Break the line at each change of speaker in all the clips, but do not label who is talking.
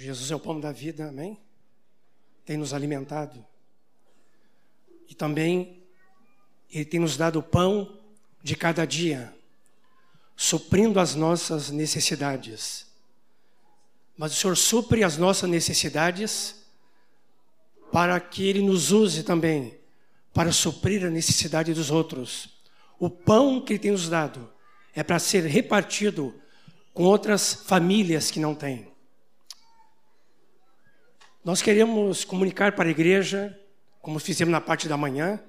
Jesus é o pão da vida, amém? Tem nos alimentado. E também Ele tem nos dado o pão de cada dia, suprindo as nossas necessidades. Mas o Senhor supre as nossas necessidades para que Ele nos use também para suprir a necessidade dos outros. O pão que Ele tem nos dado é para ser repartido com outras famílias que não têm. Nós queremos comunicar para a igreja, como fizemos na parte da manhã,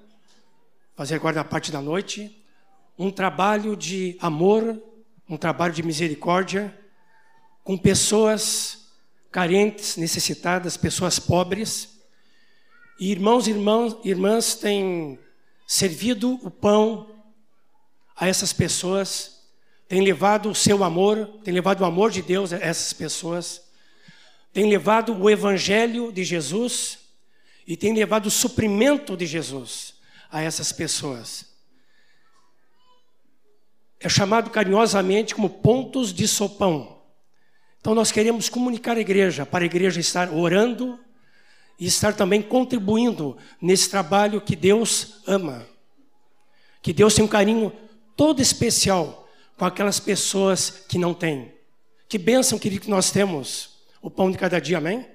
fazer agora na parte da noite, um trabalho de amor, um trabalho de misericórdia com pessoas carentes, necessitadas, pessoas pobres. E irmãos e irmãs, irmãs têm servido o pão a essas pessoas, têm levado o seu amor, têm levado o amor de Deus a essas pessoas tem levado o evangelho de Jesus e tem levado o suprimento de Jesus a essas pessoas. É chamado carinhosamente como pontos de sopão. Então nós queremos comunicar à igreja, para a igreja estar orando e estar também contribuindo nesse trabalho que Deus ama. Que Deus tem um carinho todo especial com aquelas pessoas que não têm. Que bênção, querido, que nós temos o pão de cada dia, amém?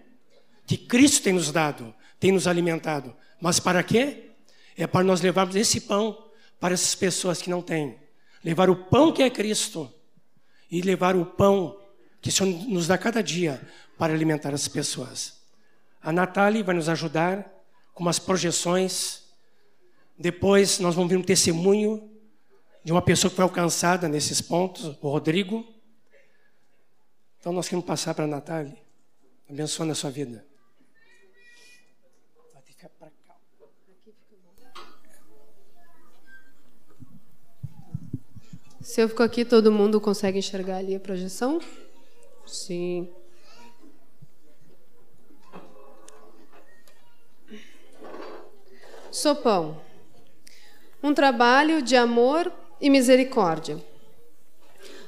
Que Cristo tem nos dado, tem nos alimentado. Mas para quê? É para nós levarmos esse pão para essas pessoas que não têm. Levar o pão que é Cristo e levar o pão que o Senhor nos dá cada dia para alimentar as pessoas. A Natália vai nos ajudar com umas projeções. Depois nós vamos ver um testemunho de uma pessoa que foi alcançada nesses pontos, o Rodrigo. Então nós queremos passar para a Natália, abençoando a sua vida.
Se eu fico aqui, todo mundo consegue enxergar ali a projeção? Sim. Sopão. Um trabalho de amor e misericórdia.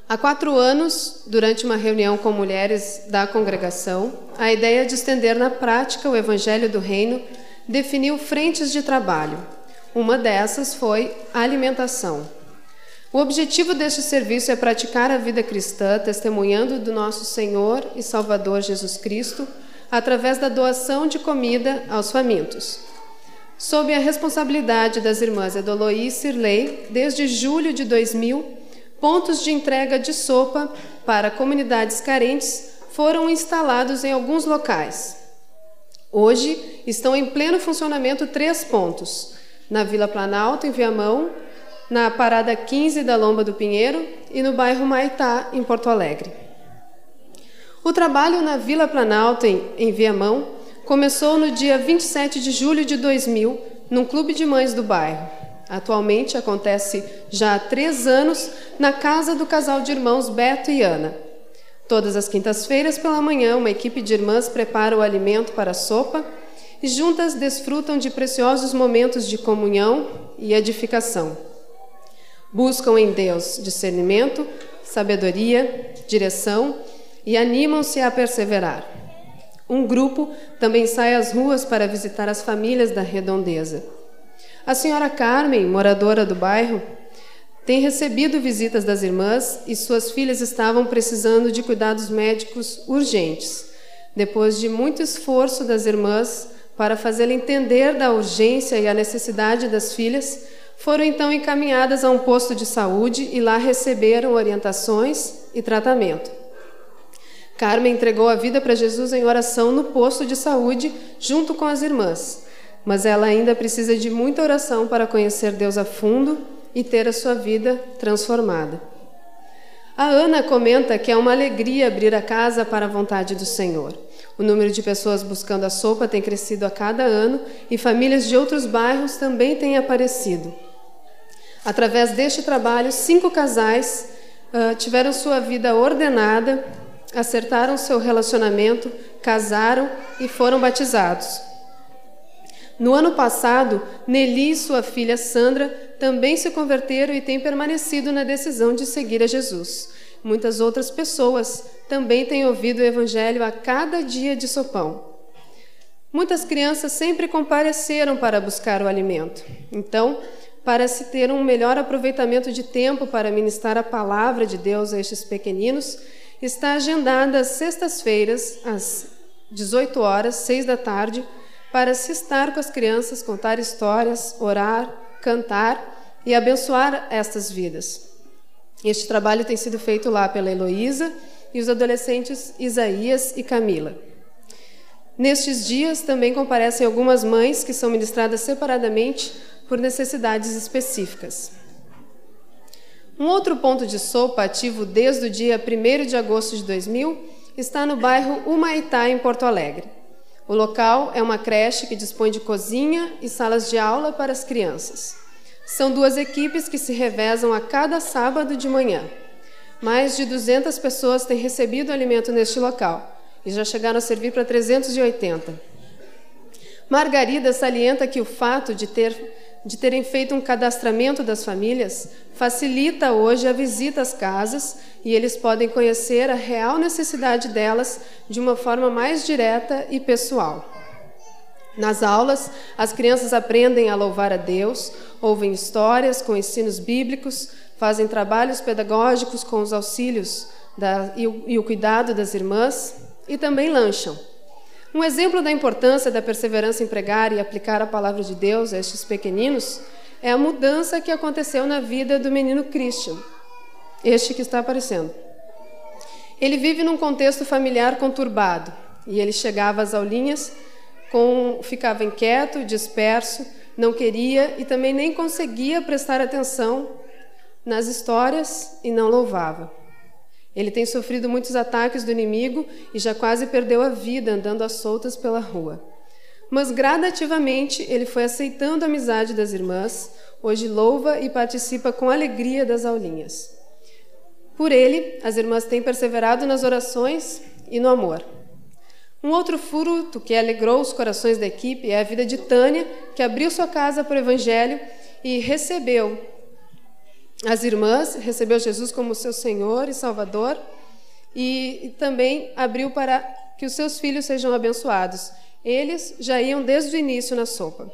Há quatro anos, durante uma reunião com mulheres da congregação, a ideia de estender na prática o Evangelho do Reino definiu frentes de trabalho. Uma dessas foi a alimentação. O objetivo deste serviço é praticar a vida cristã, testemunhando do nosso Senhor e Salvador Jesus Cristo, através da doação de comida aos famintos. Sob a responsabilidade das irmãs Edoloí e Sirley, desde julho de 2000, Pontos de entrega de sopa para comunidades carentes foram instalados em alguns locais. Hoje estão em pleno funcionamento três pontos: na Vila Planalto, em Viamão, na Parada 15 da Lomba do Pinheiro e no bairro Maitá, em Porto Alegre. O trabalho na Vila Planalto, em, em Viamão, começou no dia 27 de julho de 2000, num clube de mães do bairro. Atualmente acontece já há três anos na casa do casal de irmãos Beto e Ana. Todas as quintas-feiras pela manhã, uma equipe de irmãs prepara o alimento para a sopa e juntas desfrutam de preciosos momentos de comunhão e edificação. Buscam em Deus discernimento, sabedoria, direção e animam-se a perseverar. Um grupo também sai às ruas para visitar as famílias da redondeza. A senhora Carmen, moradora do bairro, tem recebido visitas das irmãs e suas filhas estavam precisando de cuidados médicos urgentes. Depois de muito esforço das irmãs para fazê-la entender da urgência e a necessidade das filhas, foram então encaminhadas a um posto de saúde e lá receberam orientações e tratamento. Carmen entregou a vida para Jesus em oração no posto de saúde junto com as irmãs mas ela ainda precisa de muita oração para conhecer Deus a fundo e ter a sua vida transformada. A Ana comenta que é uma alegria abrir a casa para a vontade do Senhor. O número de pessoas buscando a sopa tem crescido a cada ano e famílias de outros bairros também têm aparecido. Através deste trabalho, cinco casais uh, tiveram sua vida ordenada, acertaram seu relacionamento, casaram e foram batizados. No ano passado, Nelly e sua filha Sandra também se converteram e têm permanecido na decisão de seguir a Jesus. muitas outras pessoas também têm ouvido o Evangelho a cada dia de sopão. Muitas crianças sempre compareceram para buscar o alimento. Então, para se ter um melhor aproveitamento de tempo para ministrar a palavra de Deus a estes pequeninos, está agendada às sextas-feiras, às 18 horas, 6 da tarde, para se estar com as crianças, contar histórias, orar, cantar e abençoar estas vidas. Este trabalho tem sido feito lá pela Heloísa e os adolescentes Isaías e Camila. Nestes dias também comparecem algumas mães que são ministradas separadamente por necessidades específicas. Um outro ponto de sopa ativo desde o dia 1 de agosto de 2000 está no bairro Humaitá, em Porto Alegre. O local é uma creche que dispõe de cozinha e salas de aula para as crianças. São duas equipes que se revezam a cada sábado de manhã. Mais de 200 pessoas têm recebido alimento neste local e já chegaram a servir para 380. Margarida salienta que o fato de, ter, de terem feito um cadastramento das famílias facilita hoje a visita às casas e eles podem conhecer a real necessidade delas de uma forma mais direta e pessoal. Nas aulas, as crianças aprendem a louvar a Deus, ouvem histórias com ensinos bíblicos, fazem trabalhos pedagógicos com os auxílios da, e, o, e o cuidado das irmãs, e também lancham. Um exemplo da importância da perseverança em pregar e aplicar a palavra de Deus a estes pequeninos é a mudança que aconteceu na vida do menino Christian, este que está aparecendo. Ele vive num contexto familiar conturbado e ele chegava às aulinhas, com, ficava inquieto, disperso, não queria e também nem conseguia prestar atenção nas histórias e não louvava. Ele tem sofrido muitos ataques do inimigo e já quase perdeu a vida andando às soltas pela rua. Mas gradativamente ele foi aceitando a amizade das irmãs, hoje louva e participa com alegria das aulinhas. Por ele, as irmãs têm perseverado nas orações e no amor. Um outro fruto que alegrou os corações da equipe é a vida de Tânia, que abriu sua casa para o Evangelho e recebeu as irmãs, recebeu Jesus como seu Senhor e Salvador e, e também abriu para que os seus filhos sejam abençoados. Eles já iam desde o início na sopa.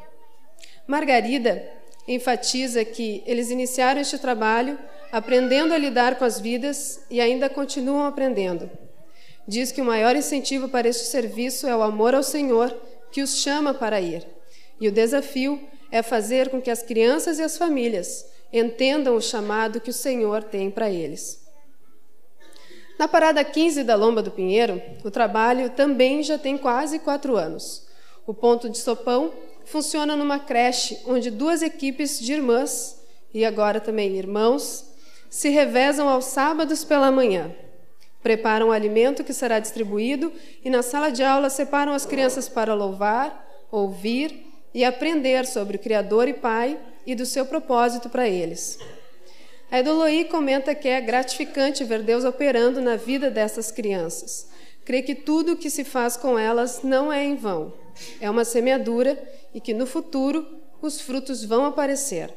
Margarida enfatiza que eles iniciaram este trabalho aprendendo a lidar com as vidas e ainda continuam aprendendo. Diz que o maior incentivo para este serviço é o amor ao Senhor, que os chama para ir. E o desafio é fazer com que as crianças e as famílias entendam o chamado que o Senhor tem para eles. Na parada 15 da Lomba do Pinheiro, o trabalho também já tem quase quatro anos. O ponto de sopão funciona numa creche onde duas equipes de irmãs, e agora também irmãos, se revezam aos sábados pela manhã. Preparam o alimento que será distribuído e na sala de aula separam as crianças para louvar, ouvir e aprender sobre o Criador e Pai e do seu propósito para eles. A Edoloí comenta que é gratificante ver Deus operando na vida dessas crianças. Crê que tudo o que se faz com elas não é em vão. É uma semeadura e que no futuro os frutos vão aparecer.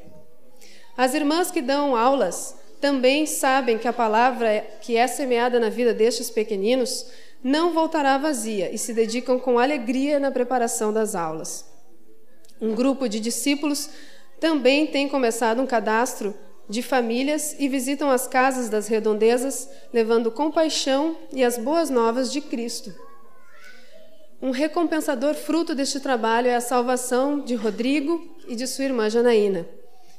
As irmãs que dão aulas também sabem que a palavra que é semeada na vida destes pequeninos não voltará vazia e se dedicam com alegria na preparação das aulas. Um grupo de discípulos também têm começado um cadastro de famílias e visitam as casas das redondezas, levando compaixão e as boas novas de Cristo. Um recompensador fruto deste trabalho é a salvação de Rodrigo e de sua irmã Janaína.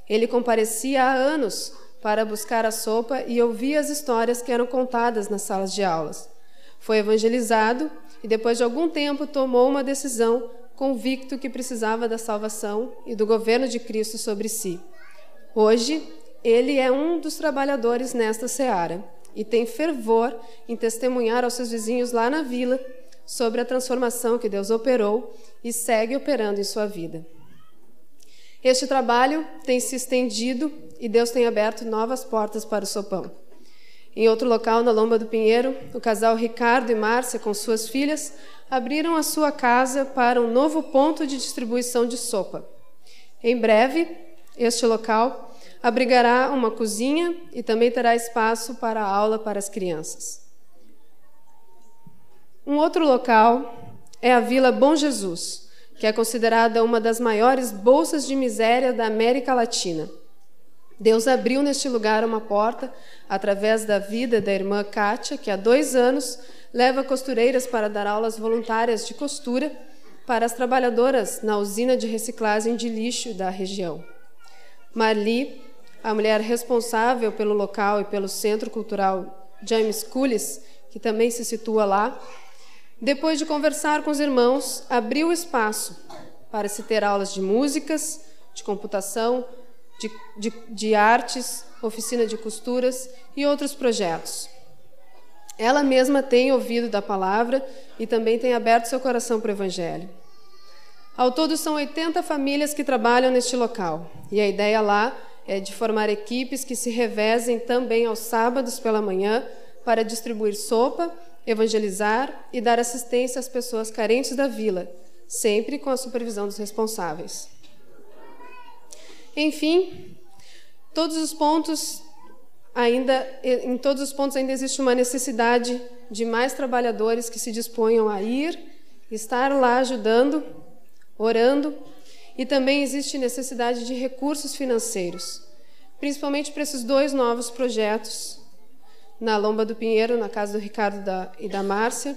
Ele comparecia há anos para buscar a sopa e ouvia as histórias que eram contadas nas salas de aulas. Foi evangelizado e, depois de algum tempo, tomou uma decisão convicto que precisava da salvação e do governo de Cristo sobre si. Hoje, ele é um dos trabalhadores nesta seara e tem fervor em testemunhar aos seus vizinhos lá na vila sobre a transformação que Deus operou e segue operando em sua vida. Este trabalho tem se estendido e Deus tem aberto novas portas para o sopão. Em outro local, na Lomba do Pinheiro, o casal Ricardo e Márcia, com suas filhas, abriram a sua casa para um novo ponto de distribuição de sopa. Em breve, este local abrigará uma cozinha e também terá espaço para aula para as crianças. Um outro local é a Vila Bom Jesus, que é considerada uma das maiores bolsas de miséria da América Latina. Deus abriu neste lugar uma porta através da vida da irmã Kátia, que há dois anos leva costureiras para dar aulas voluntárias de costura para as trabalhadoras na usina de reciclagem de lixo da região. Marli, a mulher responsável pelo local e pelo Centro Cultural James Cullis, que também se situa lá, depois de conversar com os irmãos, abriu espaço para se ter aulas de músicas, de computação, de, de, de artes, oficina de costuras e outros projetos. Ela mesma tem ouvido da palavra e também tem aberto seu coração para o Evangelho. Ao todo, são 80 famílias que trabalham neste local, e a ideia lá é de formar equipes que se revezem também aos sábados pela manhã para distribuir sopa, evangelizar e dar assistência às pessoas carentes da vila, sempre com a supervisão dos responsáveis. Enfim, todos os pontos ainda em todos os pontos ainda existe uma necessidade de mais trabalhadores que se disponham a ir, estar lá ajudando, orando, e também existe necessidade de recursos financeiros, principalmente para esses dois novos projetos na Lomba do Pinheiro, na casa do Ricardo da, e da Márcia,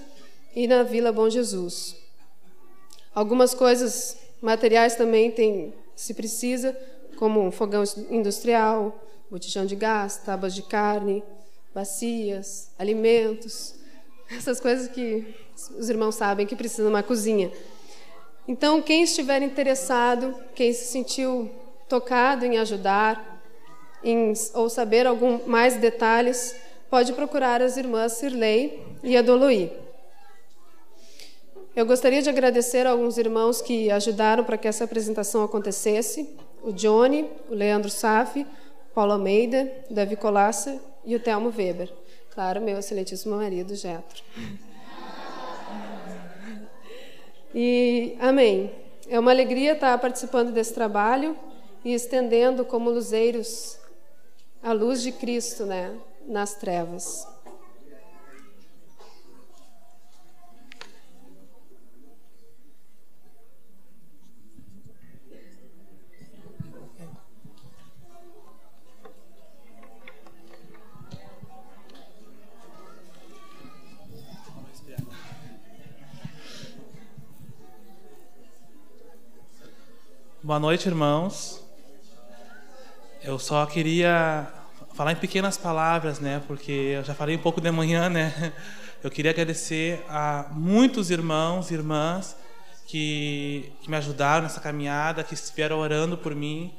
e na Vila Bom Jesus. Algumas coisas materiais também tem, se precisa, como fogão industrial, botijão de gás, tábuas de carne, bacias, alimentos, essas coisas que os irmãos sabem que precisam de uma cozinha. Então, quem estiver interessado, quem se sentiu tocado em ajudar, em, ou saber algum mais detalhes, pode procurar as irmãs Sirley e a. Eu gostaria de agradecer a alguns irmãos que ajudaram para que essa apresentação acontecesse o Johnny, o Leandro Safi, Paulo Almeida, Davi Colassa e o Telmo Weber. Claro, meu excelentíssimo marido, Getro. E amém. É uma alegria estar participando desse trabalho e estendendo como luzeiros a luz de Cristo, né, nas trevas.
Boa noite, irmãos. Eu só queria falar em pequenas palavras, né? Porque eu já falei um pouco de manhã, né? Eu queria agradecer a muitos irmãos e irmãs que, que me ajudaram nessa caminhada, que estiveram orando por mim.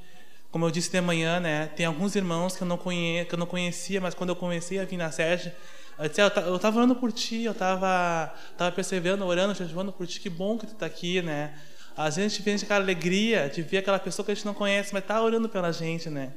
Como eu disse de manhã, né? Tem alguns irmãos que eu não conhecia, que eu não conhecia, mas quando eu comecei a vir na sede, eu disse, ah, eu estava orando por ti, eu estava tava perseverando, orando, jejuando por ti. Que bom que tu está aqui, né? Às vezes a gente vê aquela alegria de ver aquela pessoa que a gente não conhece, mas está orando pela gente, né?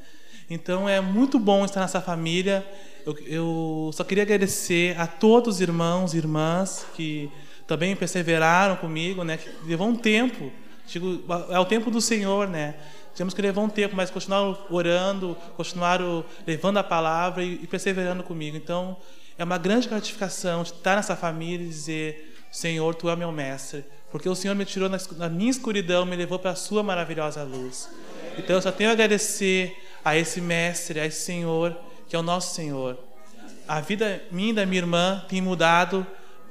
Então é muito bom estar nessa família. Eu, eu, só queria agradecer a todos os irmãos e irmãs que também perseveraram comigo, né? Que levou um tempo. Digo, é o tempo do Senhor, né? Temos que levar um tempo, mas continuar orando, continuar levando a palavra e, e perseverando comigo. Então é uma grande gratificação estar nessa família e dizer: Senhor, Tu é meu mestre porque o Senhor me tirou na minha escuridão, me levou para a sua maravilhosa luz. Então eu só tenho a agradecer a esse mestre, a esse Senhor, que é o nosso Senhor. A vida minha e da minha irmã tem mudado,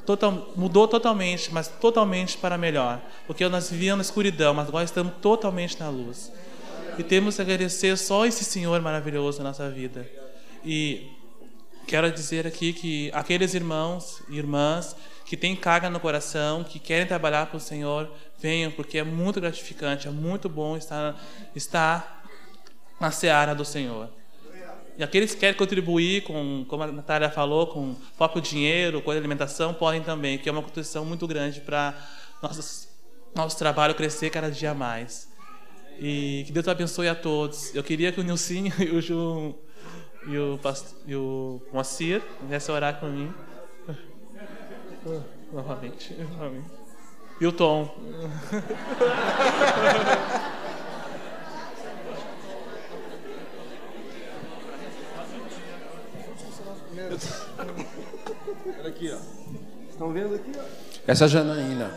total, mudou totalmente, mas totalmente para melhor. Porque nós vivíamos na escuridão, mas agora estamos totalmente na luz. E temos que agradecer só esse Senhor maravilhoso na nossa vida. E quero dizer aqui que aqueles irmãos e irmãs que têm carga no coração, que querem trabalhar para o Senhor, venham, porque é muito gratificante, é muito bom estar, estar na seara do Senhor. E aqueles que querem contribuir com, como a Natália falou, com próprio dinheiro, com a alimentação, podem também, que é uma contribuição muito grande para nosso, nosso trabalho crescer cada dia mais. E que Deus abençoe a todos. Eu queria que o Nilcinho e o e o, e o Moacir viessem orar por mim. Uh, novamente, novamente. E o Tom?
Olha aqui, ó. Estão vendo aqui, ó? Essa é Janaína.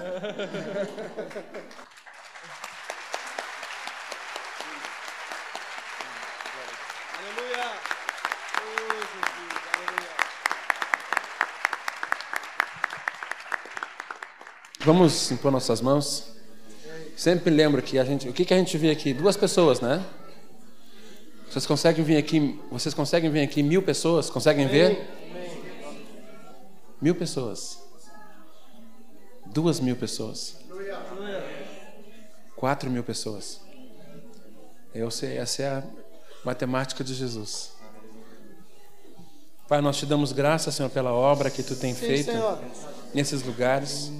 Vamos impor nossas mãos. Sempre lembro que a gente, o que, que a gente vê aqui? Duas pessoas, né? Vocês conseguem vir aqui? Vocês conseguem vir aqui mil pessoas? Conseguem ver? Mil pessoas. Duas mil pessoas. Quatro mil pessoas. Eu sei, essa é a matemática de Jesus. Pai, nós te damos graças, Senhor, pela obra que tu tem Sim, feito Senhor. Nesses lugares,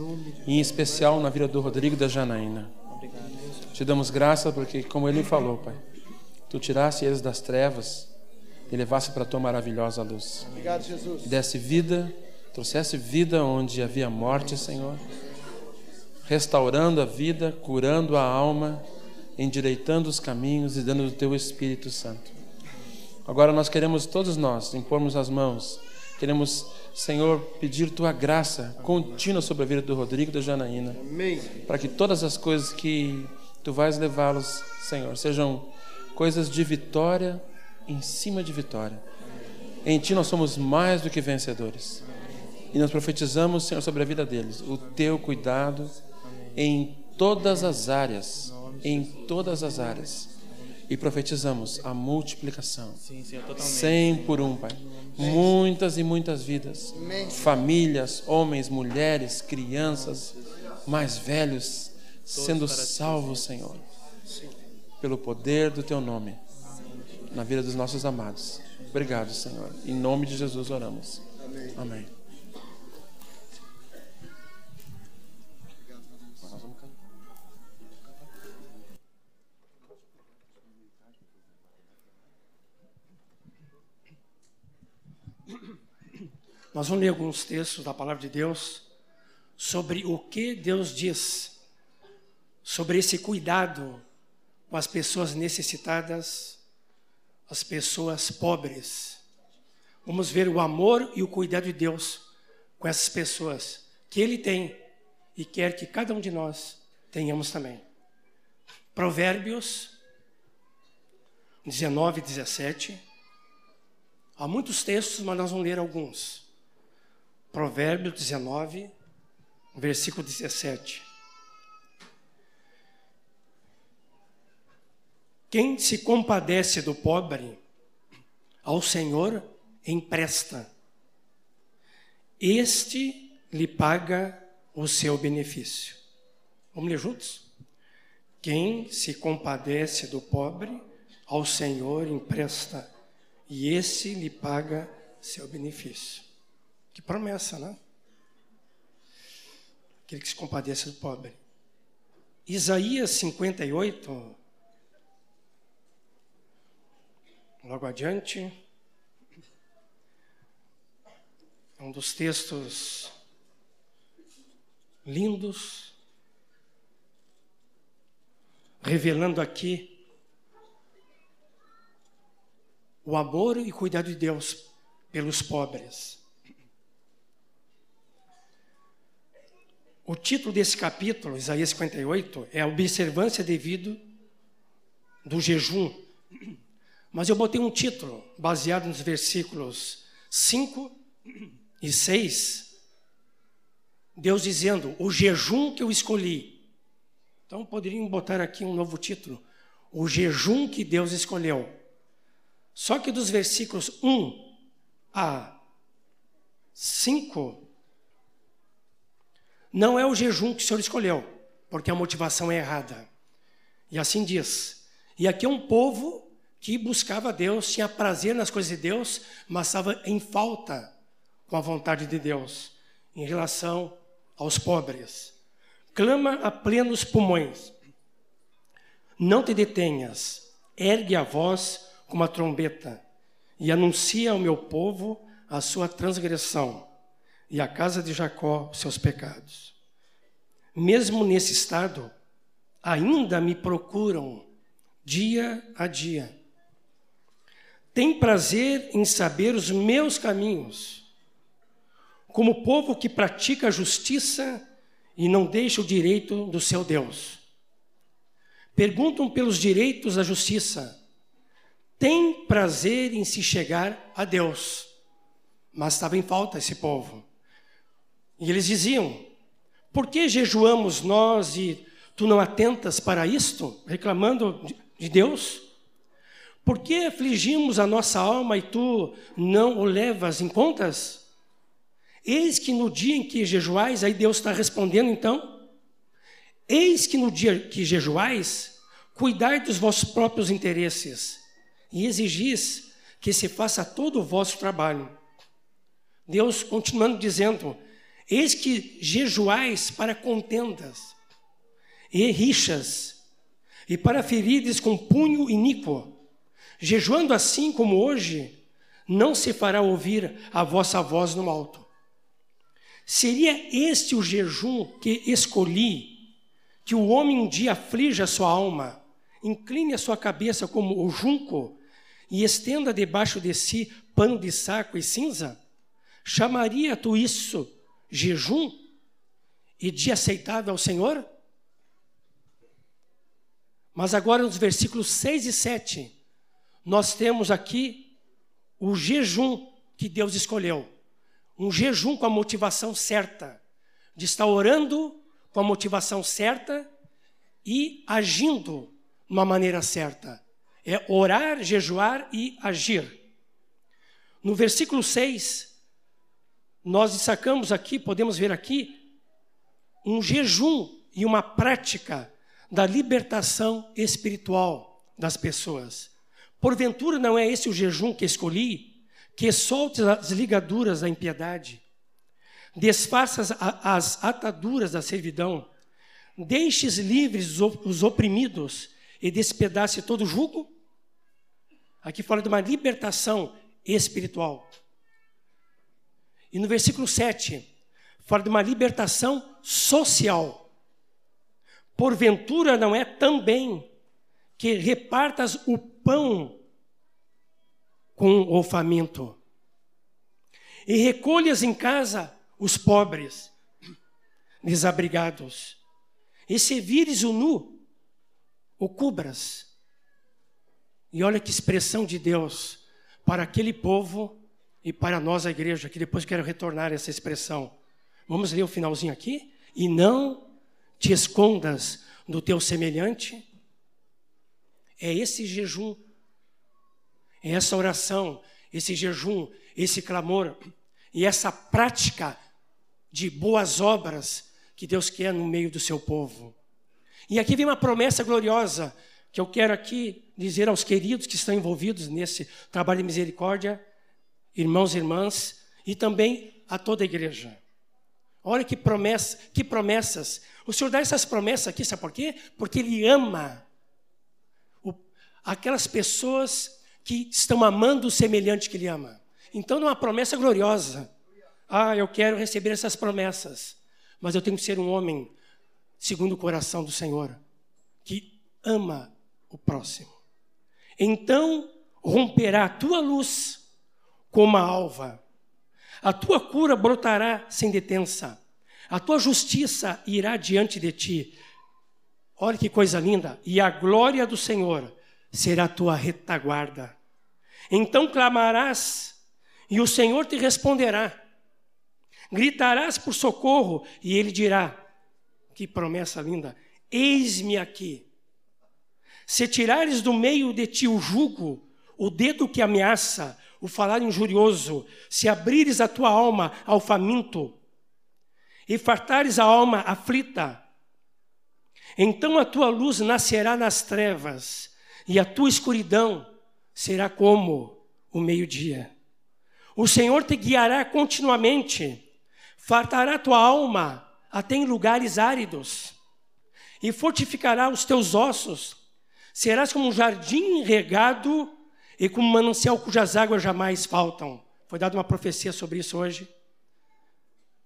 em especial na vida do Rodrigo e da Janaína. Te damos graça porque, como ele falou, Pai, tu tirasse eles das trevas e levasse para a tua maravilhosa luz. Obrigado, Jesus. E desse vida, trouxesse vida onde havia morte, Senhor, restaurando a vida, curando a alma, endireitando os caminhos e dando o teu Espírito Santo. Agora nós queremos, todos nós, impormos as mãos, queremos, Senhor, pedir tua graça contínua sobre a vida do Rodrigo e da Janaína, para que todas as coisas que tu vais levá-los, Senhor, sejam coisas de vitória em cima de vitória. Em ti nós somos mais do que vencedores. E nós profetizamos, Senhor, sobre a vida deles, o teu cuidado em todas as áreas, em todas as áreas. E profetizamos a multiplicação. Sim, Senhor, Cem por um, Pai. Muitas e muitas vidas. Famílias, homens, mulheres, crianças, mais velhos, sendo salvos, Senhor, pelo poder do Teu nome, na vida dos nossos amados. Obrigado, Senhor. Em nome de Jesus oramos. Amém.
Nós vamos ler alguns textos da palavra de Deus sobre o que Deus diz sobre esse cuidado com as pessoas necessitadas, as pessoas pobres. Vamos ver o amor e o cuidado de Deus com essas pessoas que Ele tem e quer que cada um de nós tenhamos também. Provérbios 19, 17. Há muitos textos, mas nós vamos ler alguns. Provérbios 19, versículo 17. Quem se compadece do pobre, ao Senhor empresta. Este lhe paga o seu benefício. Vamos ler juntos? Quem se compadece do pobre, ao Senhor empresta, e esse lhe paga seu benefício. Que promessa, né? Aquele que se compadece do pobre. Isaías 58, Logo adiante, é um dos textos lindos, revelando aqui o amor e cuidado de Deus pelos pobres. O título desse capítulo, Isaías 58, é a observância devido do jejum. Mas eu botei um título baseado nos versículos 5 e 6. Deus dizendo: O jejum que eu escolhi. Então poderiam botar aqui um novo título: O jejum que Deus escolheu. Só que dos versículos 1 a 5, não é o jejum que o Senhor escolheu, porque a motivação é errada. E assim diz. E aqui é um povo que buscava Deus, tinha prazer nas coisas de Deus, mas estava em falta com a vontade de Deus em relação aos pobres. Clama a plenos pulmões. Não te detenhas, ergue a voz como a trombeta e anuncia ao meu povo a sua transgressão e à casa de Jacó seus pecados. Mesmo nesse estado, ainda me procuram dia a dia tem prazer em saber os meus caminhos. como povo que pratica a justiça e não deixa o direito do seu Deus. Perguntam pelos direitos da justiça. Tem prazer em se chegar a Deus. Mas estava em falta esse povo. E eles diziam: Por que jejuamos nós e tu não atentas para isto? Reclamando de Deus? Por que afligimos a nossa alma e tu não o levas em contas? Eis que no dia em que jejuais, aí Deus está respondendo então, eis que no dia que jejuais, cuidai dos vossos próprios interesses e exigis que se faça todo o vosso trabalho. Deus continuando dizendo, eis que jejuais para contendas e rixas, e para ferides com punho iníquo. Jejuando assim como hoje, não se fará ouvir a vossa voz no alto. Seria este o jejum que escolhi, que o homem um dia aflige a sua alma, incline a sua cabeça como o junco e estenda debaixo de si pano de saco e cinza? Chamaria tu isso jejum e dia aceitável ao Senhor? Mas agora nos versículos 6 e 7, nós temos aqui o jejum que Deus escolheu. Um jejum com a motivação certa, de estar orando com a motivação certa e agindo de uma maneira certa. É orar, jejuar e agir. No versículo 6, nós destacamos aqui, podemos ver aqui, um jejum e uma prática da libertação espiritual das pessoas. Porventura não é esse o jejum que escolhi? Que solte as ligaduras da impiedade, desfaça as ataduras da servidão, deixes livres os oprimidos e despedace todo jugo? Aqui fala de uma libertação espiritual. E no versículo 7, fala de uma libertação social. Porventura não é também que repartas o pão com o faminto e recolhas em casa os pobres, desabrigados, e se vires o nu, o cubras. E olha que expressão de Deus para aquele povo e para nós, a igreja, que depois quero retornar essa expressão. Vamos ler o finalzinho aqui? E não te escondas do teu semelhante. É esse jejum, é essa oração, esse jejum, esse clamor e essa prática de boas obras que Deus quer no meio do seu povo. E aqui vem uma promessa gloriosa que eu quero aqui dizer aos queridos que estão envolvidos nesse trabalho de misericórdia, irmãos e irmãs, e também a toda a igreja. Olha que promessa, que promessas. O Senhor dá essas promessas aqui, sabe por quê? Porque Ele ama o, aquelas pessoas que estão amando o semelhante que Ele ama. Então, não é uma promessa gloriosa. Ah, eu quero receber essas promessas, mas eu tenho que ser um homem segundo o coração do Senhor, que ama o próximo. Então romperá a tua luz como a alva a tua cura brotará sem detença. A tua justiça irá diante de ti. Olha que coisa linda. E a glória do Senhor será a tua retaguarda. Então clamarás, e o Senhor te responderá. Gritarás por socorro, e ele dirá: Que promessa linda! Eis-me aqui. Se tirares do meio de ti o jugo, o dedo que ameaça, o falar injurioso, se abrires a tua alma ao faminto e fartares a alma aflita, então a tua luz nascerá nas trevas e a tua escuridão será como o meio-dia. O Senhor te guiará continuamente, fartará tua alma até em lugares áridos e fortificará os teus ossos. Serás como um jardim regado e como um manancial cujas águas jamais faltam. Foi dada uma profecia sobre isso hoje.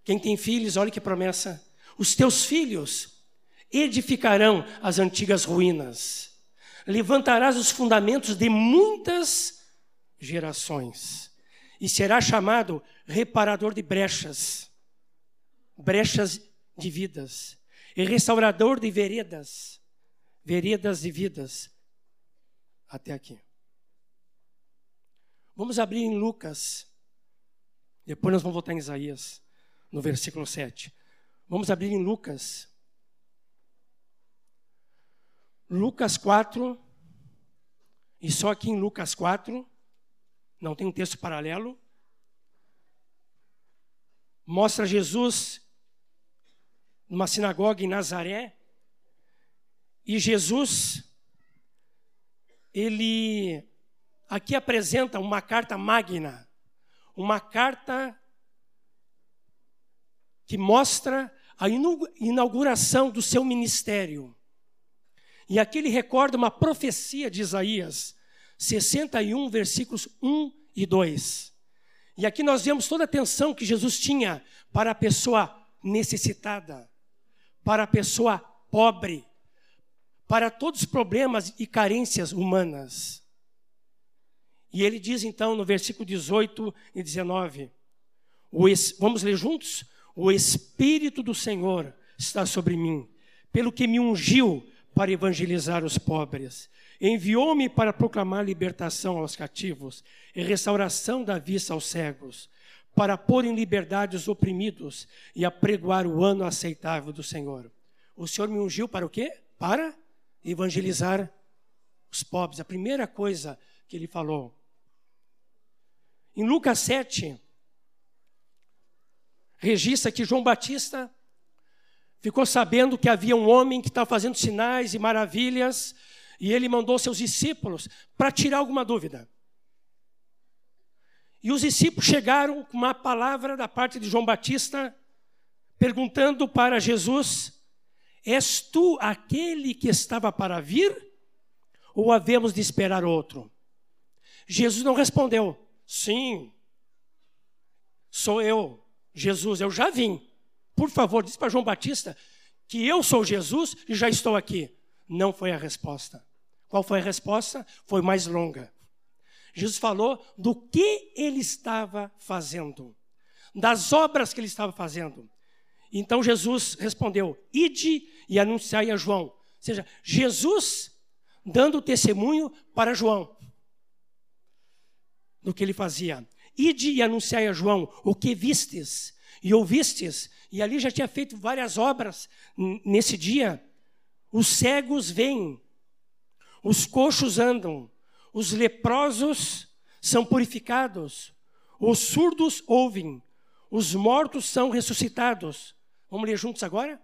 Quem tem filhos, olha que promessa. Os teus filhos edificarão as antigas ruínas. Levantarás os fundamentos de muitas gerações. E será chamado reparador de brechas, brechas de vidas, e restaurador de veredas, veredas de vidas, até aqui. Vamos abrir em Lucas, depois nós vamos voltar em Isaías, no versículo 7. Vamos abrir em Lucas. Lucas 4, e só aqui em Lucas 4, não tem um texto paralelo, mostra Jesus numa sinagoga em Nazaré, e Jesus, ele aqui apresenta uma carta magna, uma carta que mostra a inauguração do seu ministério. E aqui ele recorda uma profecia de Isaías, 61, versículos 1 e 2. E aqui nós vemos toda a atenção que Jesus tinha para a pessoa necessitada, para a pessoa pobre, para todos os problemas e carências humanas. E ele diz então no versículo 18 e 19: vamos ler juntos? O Espírito do Senhor está sobre mim, pelo que me ungiu para evangelizar os pobres. Enviou-me para proclamar libertação aos cativos e restauração da vista aos cegos, para pôr em liberdade os oprimidos e apregoar o ano aceitável do Senhor. O Senhor me ungiu para o quê? Para evangelizar os pobres. A primeira coisa que ele falou. Em Lucas 7, registra que João Batista ficou sabendo que havia um homem que estava fazendo sinais e maravilhas, e ele mandou seus discípulos para tirar alguma dúvida. E os discípulos chegaram com uma palavra da parte de João Batista, perguntando para Jesus: És tu aquele que estava para vir? Ou havemos de esperar outro? Jesus não respondeu: Sim, sou eu, Jesus, eu já vim. Por favor, diz para João Batista que eu sou Jesus e já estou aqui. Não foi a resposta. Qual foi a resposta? Foi mais longa. Jesus falou do que ele estava fazendo, das obras que ele estava fazendo. Então Jesus respondeu: Ide e anunciai a João. Ou seja, Jesus dando testemunho para João do que ele fazia. Ide e anunciai a João o que vistes e ouvistes e ali já tinha feito várias obras nesse dia. Os cegos vêm, os coxos andam, os leprosos são purificados, os surdos ouvem, os mortos são ressuscitados. Vamos ler juntos agora?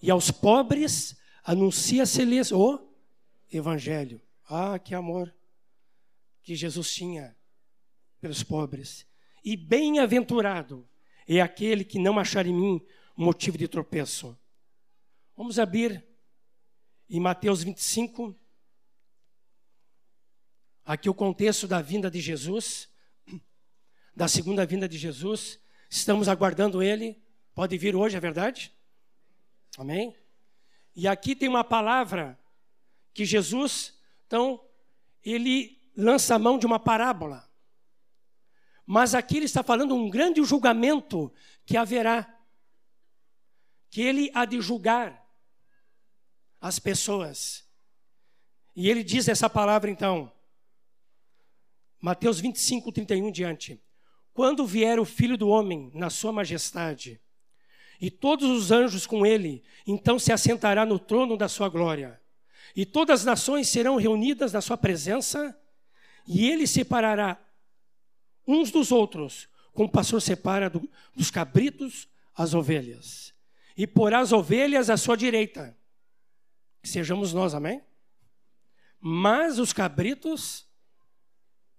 E aos pobres anuncia-se-lhes o evangelho. Ah, que amor que Jesus tinha pelos pobres. E bem-aventurado é aquele que não achar em mim motivo de tropeço. Vamos abrir em Mateus 25, aqui o contexto da vinda de Jesus, da segunda vinda de Jesus. Estamos aguardando ele. Pode vir hoje, é verdade? Amém? E aqui tem uma palavra que Jesus, então, ele lança a mão de uma parábola. Mas aqui ele está falando um grande julgamento que haverá. Que ele há de julgar as pessoas. E ele diz essa palavra então. Mateus 25, 31 diante. Quando vier o Filho do Homem na sua majestade, e todos os anjos com ele, então se assentará no trono da sua glória. E todas as nações serão reunidas na sua presença, e ele separará uns dos outros, como o pastor separa do, dos cabritos as ovelhas. E porá as ovelhas à sua direita. Que sejamos nós, amém? Mas os cabritos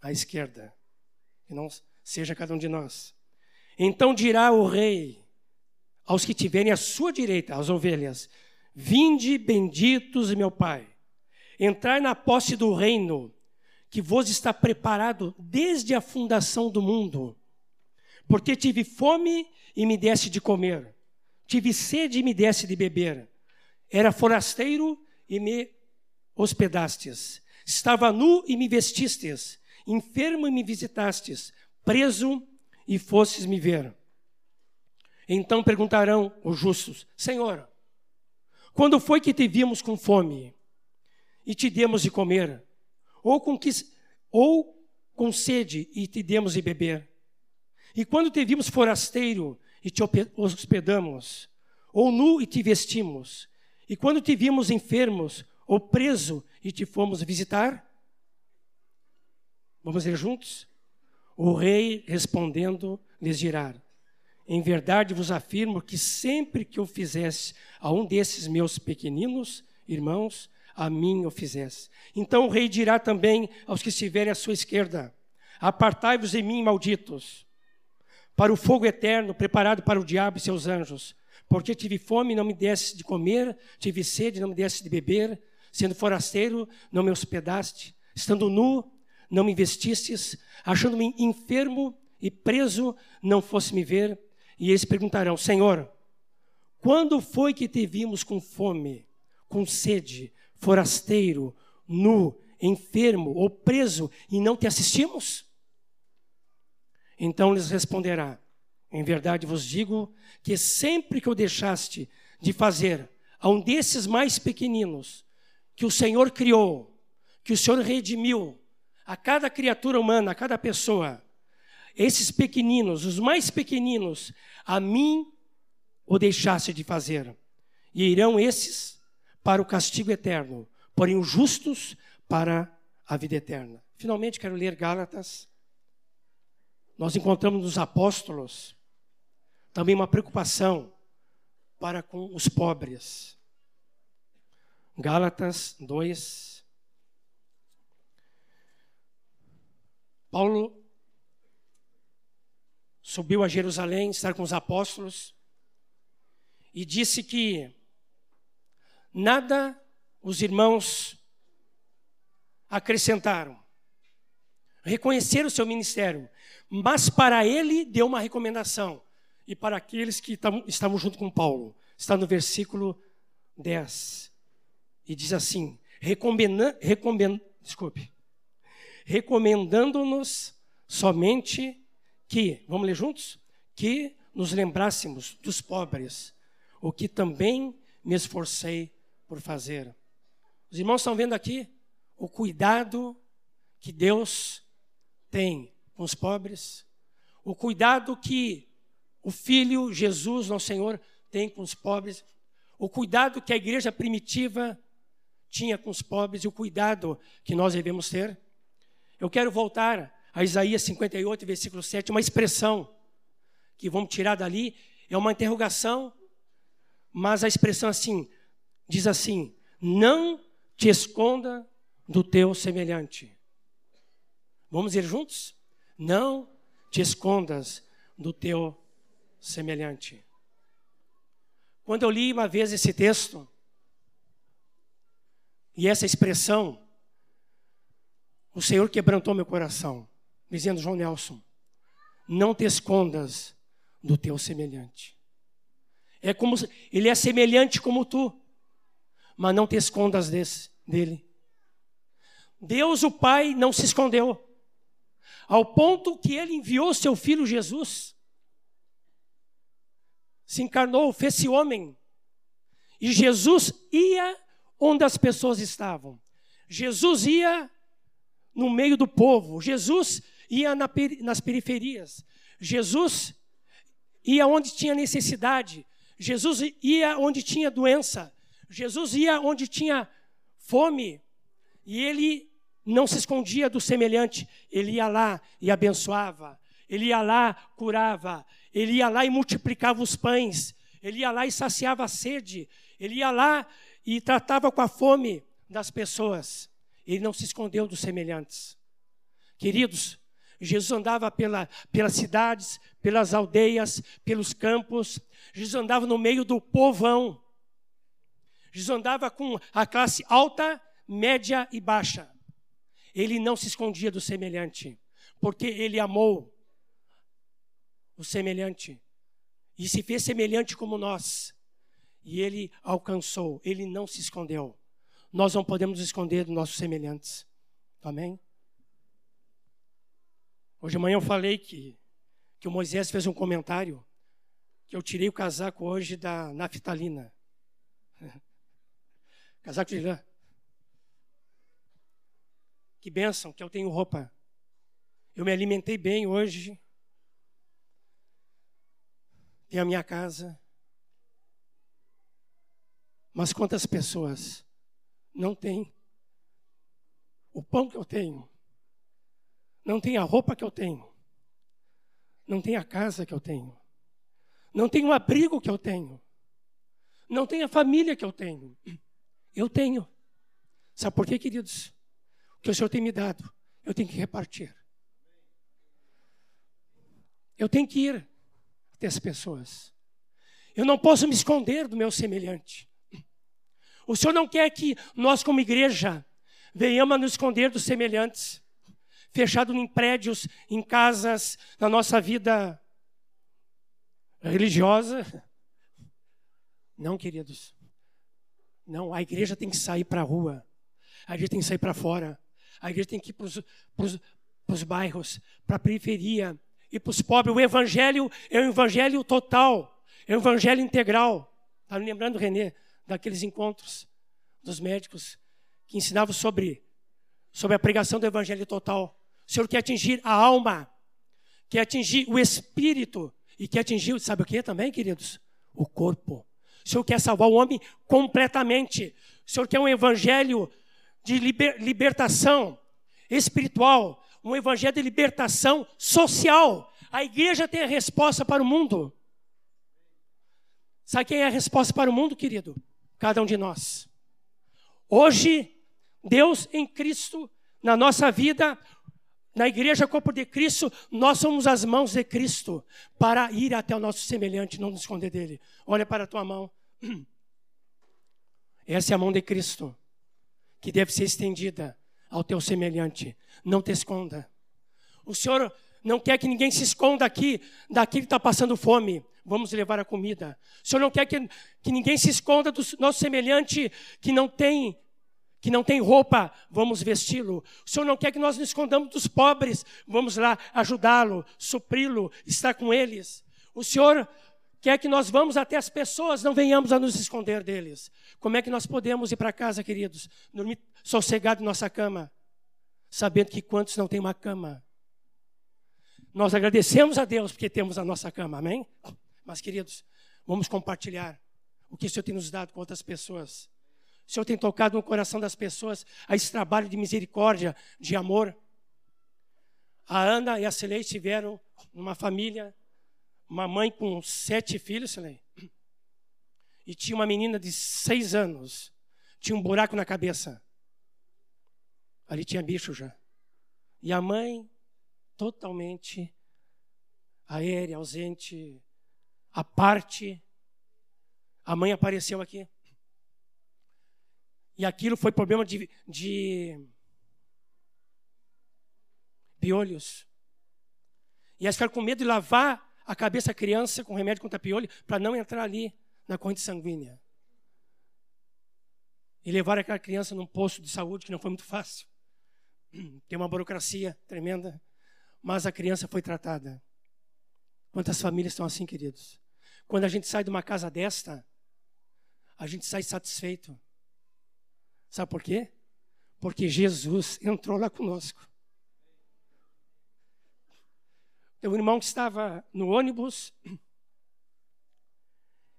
à esquerda. Que não seja cada um de nós. Então dirá o rei aos que tiverem à sua direita, as ovelhas: Vinde benditos, meu Pai, entrar na posse do reino que vos está preparado desde a fundação do mundo. Porque tive fome e me deste de comer, tive sede e me deste de beber, era forasteiro e me hospedastes, estava nu e me vestistes, enfermo e me visitastes, preso e fosses me ver. Então perguntarão os justos: Senhor, quando foi que te vimos com fome e te demos de comer? Ou com, que, ou com sede e te demos de beber? E quando te vimos forasteiro e te hospedamos? Ou nu e te vestimos? E quando te vimos enfermos ou preso e te fomos visitar? Vamos ler juntos? O rei respondendo lhes dirá: em verdade vos afirmo que sempre que eu fizesse a um desses meus pequeninos irmãos, a mim o fizesse. Então o rei dirá também aos que estiverem à sua esquerda: Apartai-vos de mim, malditos, para o fogo eterno preparado para o diabo e seus anjos. Porque tive fome e não me desse de comer, tive sede e não me desse de beber, sendo forasteiro, não me hospedaste, estando nu, não me vestistes, achando-me enfermo e preso, não fosse me ver e eles perguntarão: Senhor, quando foi que te vimos com fome, com sede, forasteiro, nu, enfermo ou preso e não te assistimos? Então lhes responderá: Em verdade vos digo que sempre que eu deixaste de fazer a um desses mais pequeninos, que o Senhor criou, que o Senhor redimiu, a cada criatura humana, a cada pessoa, esses pequeninos, os mais pequeninos, a mim o deixasse de fazer. E irão esses para o castigo eterno, porém os justos para a vida eterna. Finalmente quero ler Gálatas. Nós encontramos nos apóstolos também uma preocupação para com os pobres. Gálatas 2. Paulo subiu a Jerusalém, estar com os apóstolos, e disse que nada os irmãos acrescentaram. Reconheceram o seu ministério, mas para ele deu uma recomendação. E para aqueles que estavam junto com Paulo, está no versículo 10. E diz assim: desculpe, recomendando-nos somente que, vamos ler juntos? Que nos lembrássemos dos pobres, o que também me esforcei por fazer. Os irmãos estão vendo aqui o cuidado que Deus tem com os pobres, o cuidado que o Filho Jesus, nosso Senhor, tem com os pobres, o cuidado que a igreja primitiva tinha com os pobres e o cuidado que nós devemos ter. Eu quero voltar a Isaías 58, versículo 7, uma expressão que vamos tirar dali, é uma interrogação, mas a expressão assim, diz assim: não te esconda do teu semelhante. Vamos ir juntos? Não te escondas do teu semelhante. Quando eu li uma vez esse texto, e essa expressão, o Senhor quebrantou meu coração dizendo João Nelson: não te escondas do teu semelhante. É como ele é semelhante como tu, mas não te escondas desse, dele. Deus, o Pai, não se escondeu, ao ponto que ele enviou seu filho Jesus, se encarnou, fez-se homem, e Jesus ia onde as pessoas estavam. Jesus ia no meio do povo. Jesus ia na, nas periferias. Jesus ia onde tinha necessidade. Jesus ia onde tinha doença. Jesus ia onde tinha fome. E ele não se escondia do semelhante. Ele ia lá e abençoava. Ele ia lá, curava. Ele ia lá e multiplicava os pães. Ele ia lá e saciava a sede. Ele ia lá e tratava com a fome das pessoas. Ele não se escondeu dos semelhantes. Queridos, Jesus andava pela, pelas cidades, pelas aldeias, pelos campos. Jesus andava no meio do povão. Jesus andava com a classe alta, média e baixa. Ele não se escondia do semelhante, porque ele amou o semelhante e se fez semelhante como nós. E ele alcançou, ele não se escondeu. Nós não podemos esconder dos nossos semelhantes. Amém? Hoje de manhã eu falei que que o Moisés fez um comentário que eu tirei o casaco hoje da naftalina. casaco de lã. Que bênção que eu tenho roupa. Eu me alimentei bem hoje. Tenho a minha casa. Mas quantas pessoas não têm o pão que eu tenho? Não tem a roupa que eu tenho? Não tem a casa que eu tenho? Não tem o abrigo que eu tenho? Não tem a família que eu tenho? Eu tenho. Sabe por quê, queridos? O que o Senhor tem me dado, eu tenho que repartir. Eu tenho que ir até as pessoas. Eu não posso me esconder do meu semelhante. O Senhor não quer que nós, como igreja, venhamos a nos esconder dos semelhantes, fechado em prédios, em casas, na nossa vida religiosa. Não, queridos. Não, a igreja tem que sair para a rua. A igreja tem que sair para fora. A igreja tem que ir para os bairros, para a periferia e para os pobres. O evangelho é um evangelho total, é um evangelho integral. Está me lembrando, Renê, daqueles encontros dos médicos que ensinavam sobre, sobre a pregação do evangelho total. O Senhor quer atingir a alma, quer atingir o espírito e quer atingir, sabe o que também, queridos? O corpo. O Senhor quer salvar o homem completamente. O Senhor quer um evangelho de liber, libertação espiritual, um evangelho de libertação social. A igreja tem a resposta para o mundo. Sabe quem é a resposta para o mundo, querido? Cada um de nós. Hoje, Deus em Cristo, na nossa vida, na igreja corpo de Cristo, nós somos as mãos de Cristo para ir até o nosso semelhante, não nos esconder dele. Olha para a tua mão. Essa é a mão de Cristo que deve ser estendida ao teu semelhante. Não te esconda. O Senhor não quer que ninguém se esconda aqui daquele que está passando fome. Vamos levar a comida. O Senhor não quer que, que ninguém se esconda do nosso semelhante que não tem que não tem roupa, vamos vesti-lo. O Senhor não quer que nós nos escondamos dos pobres, vamos lá ajudá-lo, supri-lo, estar com eles. O Senhor quer que nós vamos até as pessoas, não venhamos a nos esconder deles. Como é que nós podemos ir para casa, queridos, dormir sossegado em nossa cama, sabendo que quantos não têm uma cama? Nós agradecemos a Deus porque temos a nossa cama, amém? Mas, queridos, vamos compartilhar o que o Senhor tem nos dado com outras pessoas. O Senhor tem tocado no coração das pessoas a esse trabalho de misericórdia, de amor. A Ana e a Celeste tiveram uma família uma mãe com sete filhos, Silene, e tinha uma menina de seis anos, tinha um buraco na cabeça. Ali tinha bicho já. E a mãe, totalmente aérea, ausente, à parte. A mãe apareceu aqui. E aquilo foi problema de, de piolhos. E elas ficaram com medo de lavar a cabeça da criança com remédio contra piolho para não entrar ali na corrente sanguínea. E levar aquela criança num posto de saúde que não foi muito fácil. Tem uma burocracia tremenda, mas a criança foi tratada. Quantas famílias estão assim, queridos? Quando a gente sai de uma casa desta, a gente sai satisfeito. Sabe por quê? Porque Jesus entrou lá conosco. Tem um irmão que estava no ônibus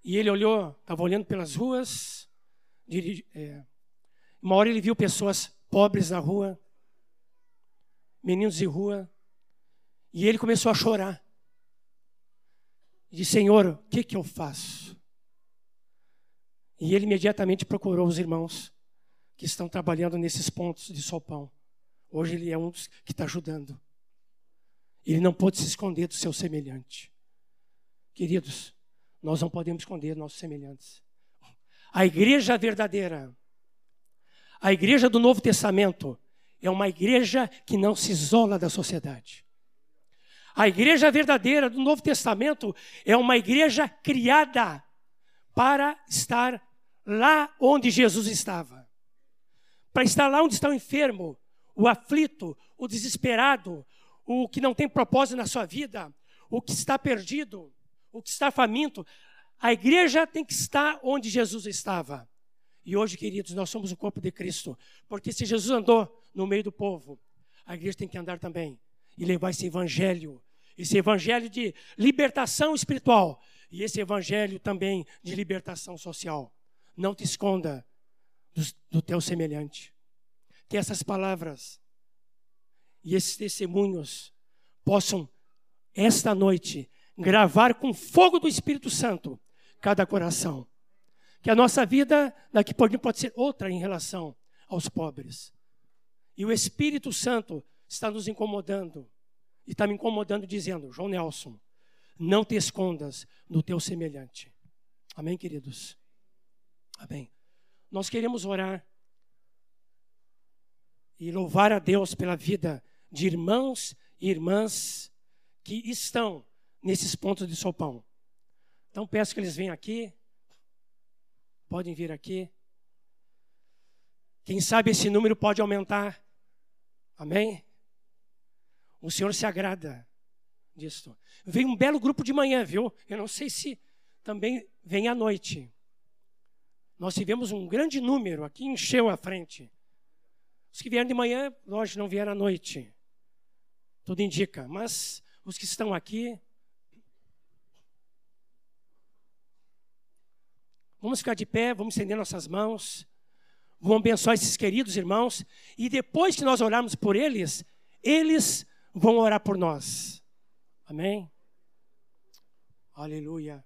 e ele olhou, estava olhando pelas ruas. É, uma hora ele viu pessoas pobres na rua, meninos de rua, e ele começou a chorar. E disse: Senhor, o que, que eu faço? E ele imediatamente procurou os irmãos que estão trabalhando nesses pontos de sopão. Hoje ele é um dos que está ajudando. Ele não pôde se esconder do seu semelhante. Queridos, nós não podemos esconder nossos semelhantes. A igreja verdadeira, a igreja do Novo Testamento, é uma igreja que não se isola da sociedade. A igreja verdadeira do Novo Testamento é uma igreja criada para estar lá onde Jesus estava. Para estar lá onde está o enfermo, o aflito, o desesperado, o que não tem propósito na sua vida, o que está perdido, o que está faminto. A igreja tem que estar onde Jesus estava. E hoje, queridos, nós somos o corpo de Cristo. Porque se Jesus andou no meio do povo, a igreja tem que andar também e levar esse evangelho, esse evangelho de libertação espiritual e esse evangelho também de libertação social. Não te esconda do, do teu semelhante. Que essas palavras e esses testemunhos possam, esta noite, gravar com fogo do Espírito Santo cada coração. Que a nossa vida daqui por diante pode ser outra em relação aos pobres. E o Espírito Santo está nos incomodando. E está me incomodando dizendo, João Nelson, não te escondas do teu semelhante. Amém, queridos? Amém. Nós queremos orar e louvar a Deus pela vida de irmãos e irmãs que estão nesses pontos de sopão. Então peço que eles venham aqui. Podem vir aqui. Quem sabe esse número pode aumentar. Amém? O Senhor se agrada disso. Veio um belo grupo de manhã, viu? Eu não sei se também vem à noite. Nós tivemos um grande número aqui, encheu a frente. Os que vieram de manhã, lógico, não vieram à noite. Tudo indica. Mas os que estão aqui. Vamos ficar de pé, vamos estender nossas mãos. Vamos abençoar esses queridos irmãos. E depois que nós orarmos por eles, eles vão orar por nós. Amém? Aleluia.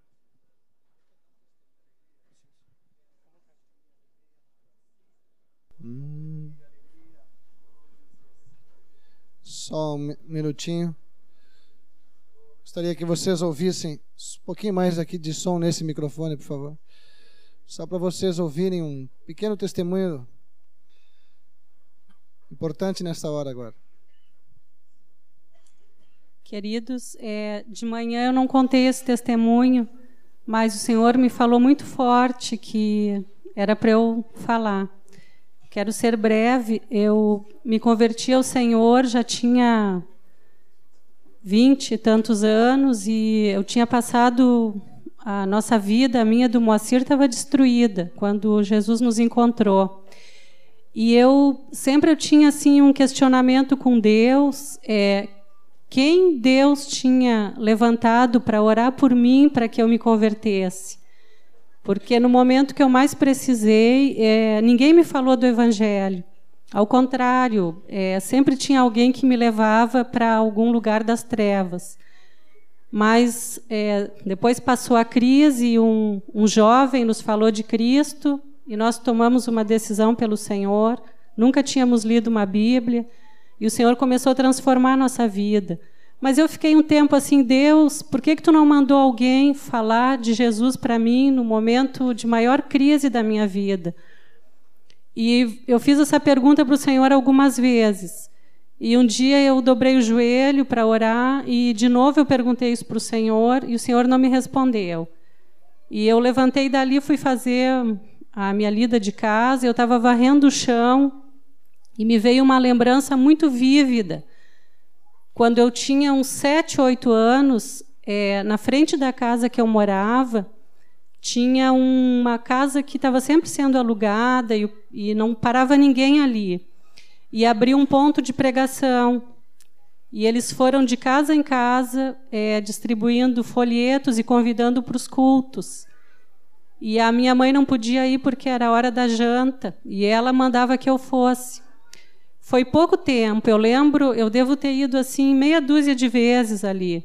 Hum. Só um minutinho. Gostaria que vocês ouvissem um pouquinho mais aqui de som nesse microfone, por favor. Só para vocês ouvirem um pequeno testemunho importante nessa hora agora.
Queridos, é, de manhã eu não contei esse testemunho, mas o Senhor me falou muito forte que era para eu falar. Quero ser breve. Eu me converti ao Senhor, já tinha vinte e tantos anos e eu tinha passado a nossa vida, a minha do Moacir estava destruída quando Jesus nos encontrou. E eu sempre eu tinha assim um questionamento com Deus, é, quem Deus tinha levantado para orar por mim para que eu me convertesse. Porque no momento que eu mais precisei, é, ninguém me falou do Evangelho. Ao contrário, é, sempre tinha alguém que me levava para algum lugar das trevas. Mas é, depois passou a crise e um, um jovem nos falou de Cristo e nós tomamos uma decisão pelo Senhor. Nunca tínhamos lido uma Bíblia. E o Senhor começou a transformar a nossa vida. Mas eu fiquei um tempo assim, Deus, por que, que tu não mandou alguém falar de Jesus para mim no momento de maior crise da minha vida? E eu fiz essa pergunta para o Senhor algumas vezes. E um dia eu dobrei o joelho para orar e de novo eu perguntei isso para o Senhor e o Senhor não me respondeu. E eu levantei dali, fui fazer a minha lida de casa, eu estava varrendo o chão e me veio uma lembrança muito vívida. Quando eu tinha uns sete, oito anos, é, na frente da casa que eu morava, tinha uma casa que estava sempre sendo alugada e, e, não parava ninguém ali. E abriu um ponto de pregação. E eles foram de casa em casa, é, distribuindo folhetos e convidando para os cultos. E a minha mãe não podia ir porque era hora da janta, e ela mandava que eu fosse. Foi pouco tempo, eu lembro, eu devo ter ido assim meia dúzia de vezes ali.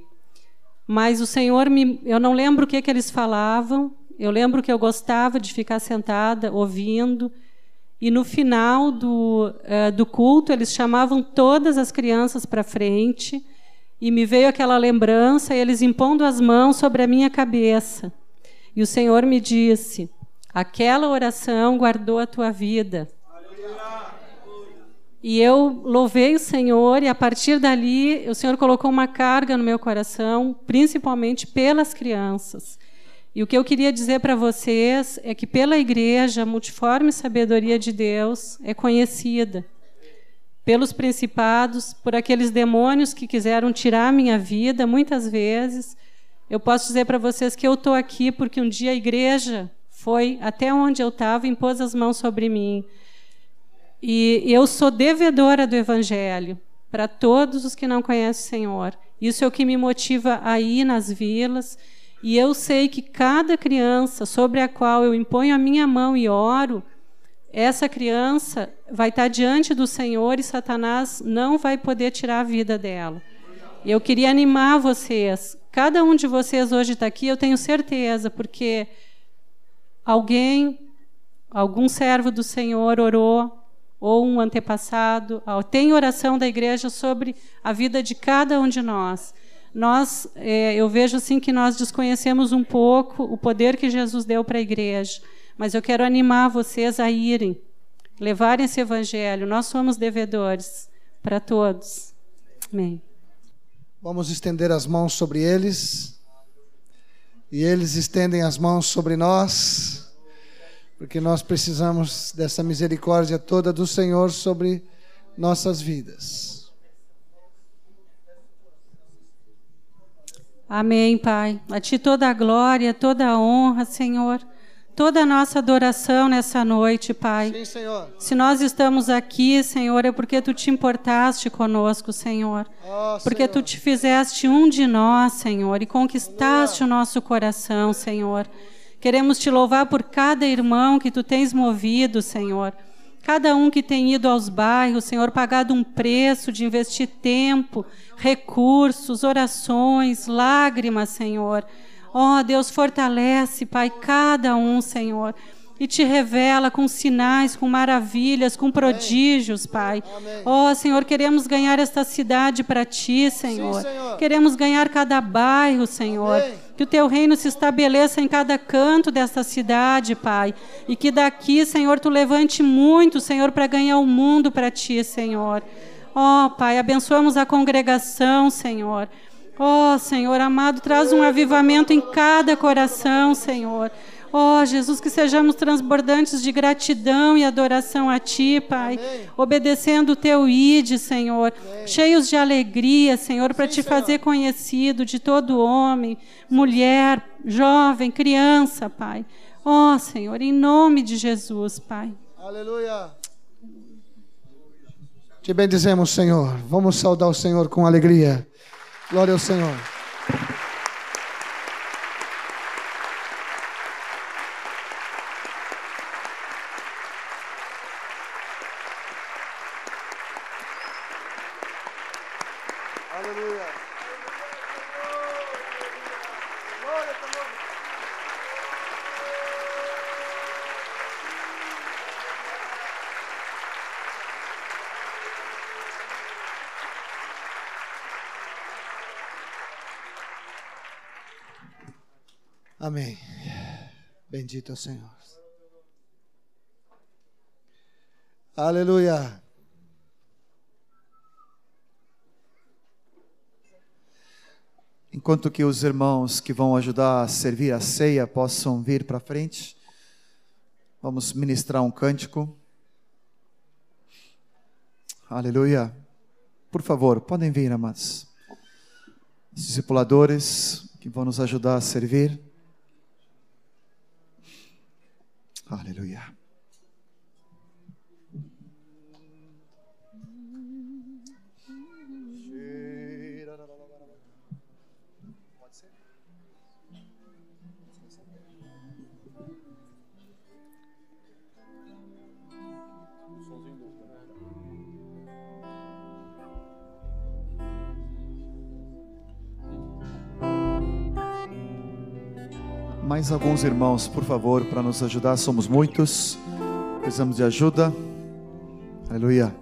Mas o Senhor me, eu não lembro o que que eles falavam. Eu lembro que eu gostava de ficar sentada ouvindo. E no final do, uh, do culto eles chamavam todas as crianças para frente e me veio aquela lembrança, eles impondo as mãos sobre a minha cabeça. E o Senhor me disse: aquela oração guardou a tua vida. E eu louvei o Senhor, e a partir dali, o Senhor colocou uma carga no meu coração, principalmente pelas crianças. E o que eu queria dizer para vocês é que, pela igreja, a multiforme sabedoria de Deus é conhecida. pelos principados, por aqueles demônios que quiseram tirar a minha vida muitas vezes. Eu posso dizer para vocês que eu estou aqui porque um dia a igreja foi até onde eu estava e impôs as mãos sobre mim. E eu sou devedora do Evangelho para todos os que não conhecem o Senhor. Isso é o que me motiva a ir nas vilas. E eu sei que cada criança sobre a qual eu imponho a minha mão e oro, essa criança vai estar diante do Senhor e Satanás não vai poder tirar a vida dela. Eu queria animar vocês. Cada um de vocês hoje está aqui, eu tenho certeza, porque alguém, algum servo do Senhor orou ou um antepassado, tem oração da igreja sobre a vida de cada um de nós. Nós, é, eu vejo assim que nós desconhecemos um pouco o poder que Jesus deu para a igreja, mas eu quero animar vocês a irem, levarem esse evangelho. Nós somos devedores para todos. Amém.
Vamos estender as mãos sobre eles e eles estendem as mãos sobre nós porque nós precisamos dessa misericórdia toda do Senhor sobre nossas vidas.
Amém, Pai. A Ti toda a glória, toda a honra, Senhor. Toda a nossa adoração nessa noite, Pai.
Sim, Senhor.
Se nós estamos aqui, Senhor, é porque Tu te importaste conosco, Senhor.
Oh,
porque
Senhor.
Tu te fizeste um de nós, Senhor, e conquistaste
Aleluia.
o nosso coração, Senhor. Queremos te louvar por cada irmão que tu tens movido, Senhor. Cada um que tem ido aos bairros, Senhor, pagado um preço de investir tempo, recursos, orações, lágrimas, Senhor. Ó oh, Deus, fortalece, Pai, cada um, Senhor e te revela com sinais, com maravilhas, com prodígios, Pai. Ó oh, Senhor, queremos ganhar esta cidade para ti, Senhor.
Sim, Senhor.
Queremos ganhar cada bairro, Senhor.
Amém.
Que o teu reino se estabeleça em cada canto desta cidade, Pai. E que daqui, Senhor, tu levante muito, Senhor, para ganhar o mundo para ti, Senhor. Ó oh, Pai, abençoamos a congregação, Senhor. Ó oh, Senhor amado, traz um avivamento em cada coração, Senhor. Ó oh, Jesus, que sejamos transbordantes de gratidão e adoração a Ti, Pai,
Amém.
obedecendo o Teu ide, Senhor,
Amém.
cheios de alegria, Senhor, para Te
Senhor.
fazer conhecido de todo homem, mulher, jovem, criança, Pai. Ó oh, Senhor, em nome de Jesus, Pai.
Aleluia. Te bendizemos, Senhor. Vamos saudar o Senhor com alegria. Glória ao Senhor. Aleluia. Amém. Bendito é o Senhor. Aleluia.
Enquanto que os irmãos que vão ajudar a servir a ceia possam vir para frente, vamos ministrar um cântico. Aleluia. Por favor, podem vir, amados. Os discipuladores que vão nos ajudar a servir. Aleluia. Mais alguns irmãos, por favor, para nos ajudar. Somos muitos. Precisamos de ajuda. Aleluia.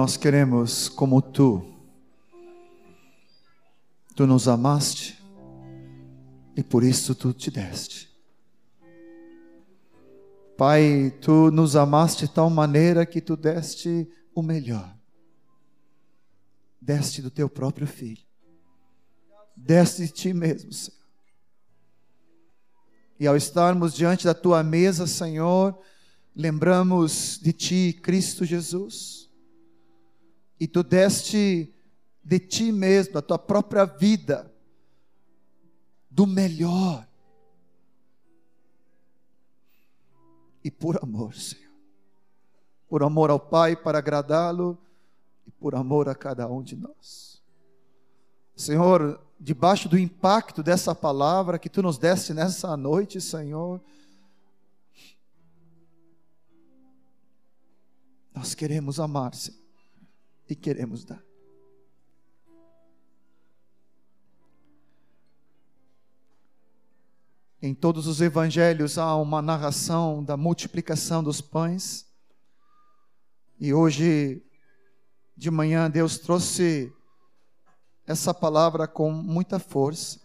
Nós queremos como tu. Tu nos amaste e por isso tu te deste. Pai, tu nos amaste de tal maneira que tu deste o melhor. Deste do teu próprio filho. Deste de ti mesmo, Senhor. E ao estarmos diante da tua mesa, Senhor, lembramos de ti, Cristo Jesus. E tu deste de ti mesmo, da tua própria vida, do melhor. E por amor, Senhor. Por amor ao Pai, para agradá-lo, e por amor a cada um de nós. Senhor, debaixo do impacto dessa palavra que tu nos deste nessa noite, Senhor, nós queremos amar, Senhor, e queremos dar. Em todos os evangelhos há uma narração da multiplicação dos pães. E hoje de manhã Deus trouxe essa palavra com muita força.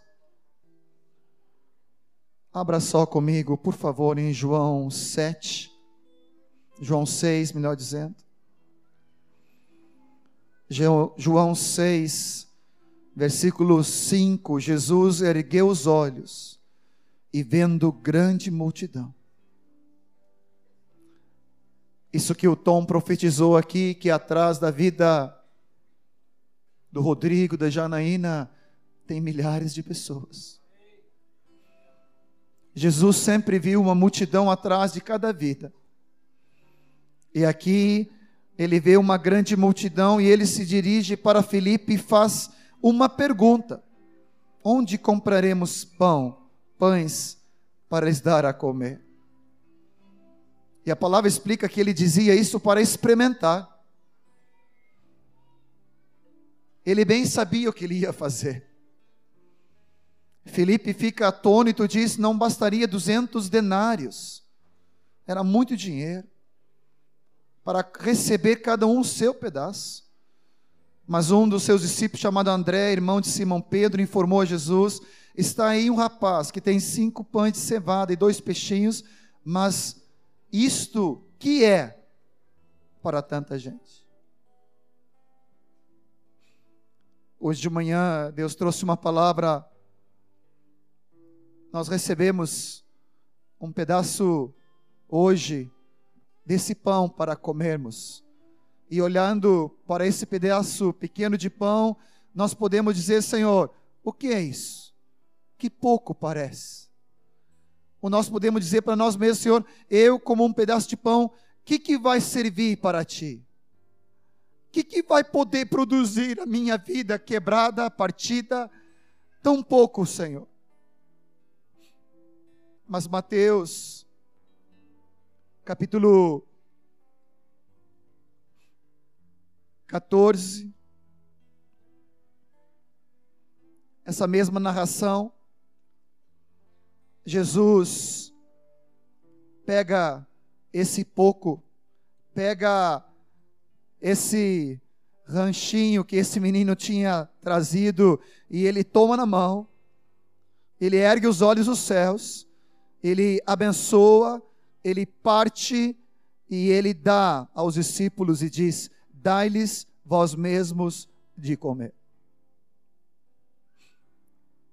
Abra só comigo, por favor, em João 7. João 6, melhor dizendo. Jo- João 6, versículo 5. Jesus ergueu os olhos e vendo grande multidão. Isso que o Tom profetizou aqui, que atrás da vida do Rodrigo, da Janaína, tem milhares de pessoas. Jesus sempre viu uma multidão atrás de cada vida. E aqui ele vê uma grande multidão e ele se dirige para Filipe e faz uma pergunta: Onde compraremos pão, pães para lhes dar a comer? E a palavra explica que ele dizia isso para experimentar. Ele bem sabia o que ele ia fazer. Felipe fica atônito e diz: não bastaria 200 denários, era muito dinheiro, para receber cada um o seu pedaço. Mas um dos seus discípulos, chamado André, irmão de Simão Pedro, informou a Jesus: está aí um rapaz que tem cinco pães de cevada e dois peixinhos, mas isto que é para tanta gente? Hoje de manhã, Deus trouxe uma palavra. Nós recebemos um pedaço hoje desse pão para comermos. E olhando para esse pedaço pequeno de pão, nós podemos dizer, Senhor, O que é isso? Que pouco parece. Ou nós podemos dizer para nós mesmos, Senhor, eu como um pedaço de pão, o que, que vai servir para ti? O que, que vai poder produzir a minha vida quebrada, partida? Tão pouco, Senhor. Mas Mateus, capítulo 14, essa mesma narração, Jesus pega esse pouco, pega esse ranchinho que esse menino tinha trazido e ele toma na mão, ele ergue os olhos aos céus, ele abençoa, ele parte e ele dá aos discípulos e diz: Dai-lhes vós mesmos de comer.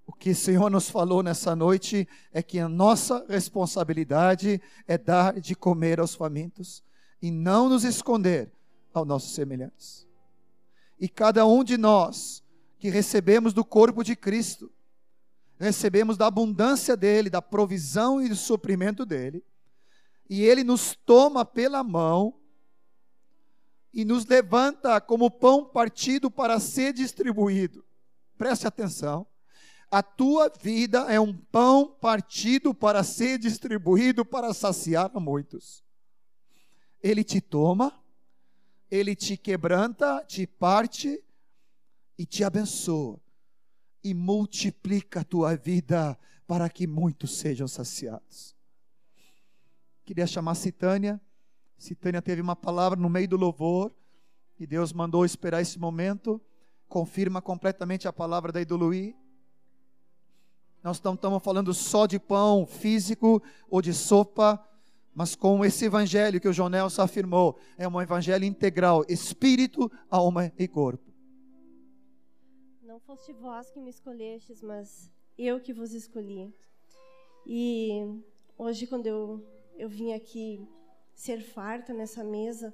O que o Senhor nos falou nessa noite é que a nossa responsabilidade é dar de comer aos famintos e não nos esconder aos nossos semelhantes. E cada um de nós que recebemos do corpo de Cristo, recebemos da abundância dele, da provisão e do suprimento dele, e ele nos toma pela mão e nos levanta como pão partido para ser distribuído. Preste atenção. A tua vida é um pão partido para ser distribuído para saciar muitos. Ele te toma, ele te quebranta, te parte e te abençoa e multiplica a tua vida para que muitos sejam saciados. Queria chamar Citânia. Citânia teve uma palavra no meio do louvor e Deus mandou esperar esse momento. Confirma completamente a palavra da Idoluí. Nós não estamos falando só de pão físico ou de sopa, mas com esse evangelho que o João Nelson afirmou, é um evangelho integral, espírito, alma e corpo.
Não foste vós que me escolhestes, mas eu que vos escolhi. E hoje, quando eu, eu vim aqui ser farta nessa mesa,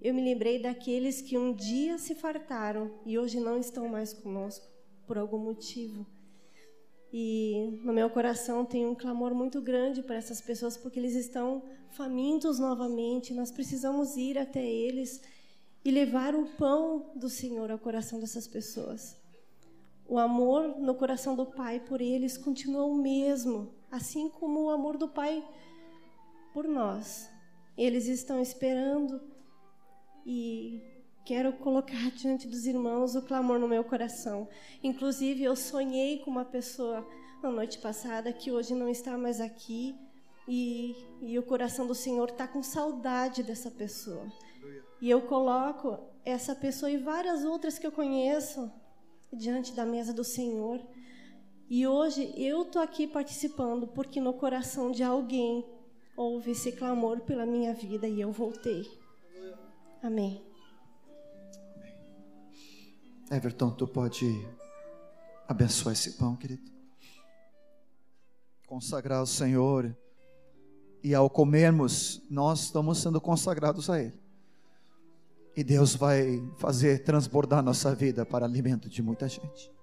eu me lembrei daqueles que um dia se fartaram e hoje não estão mais conosco, por algum motivo. E no meu coração tem um clamor muito grande para essas pessoas, porque eles estão famintos novamente. Nós precisamos ir até eles e levar o pão do Senhor ao coração dessas pessoas. O amor no coração do Pai por eles continua o mesmo, assim como o amor do Pai por nós. Eles estão esperando e Quero colocar diante dos irmãos o clamor no meu coração. Inclusive, eu sonhei com uma pessoa na noite passada que hoje não está mais aqui e, e o coração do Senhor está com saudade dessa pessoa. E eu coloco essa pessoa e várias outras que eu conheço diante da mesa do Senhor. E hoje eu estou aqui participando porque no coração de alguém houve esse clamor pela minha vida e eu voltei. Amém.
Everton, tu pode abençoar esse pão, querido? Consagrar ao Senhor. E ao comermos, nós estamos sendo consagrados a Ele. E Deus vai fazer transbordar nossa vida para alimento de muita gente.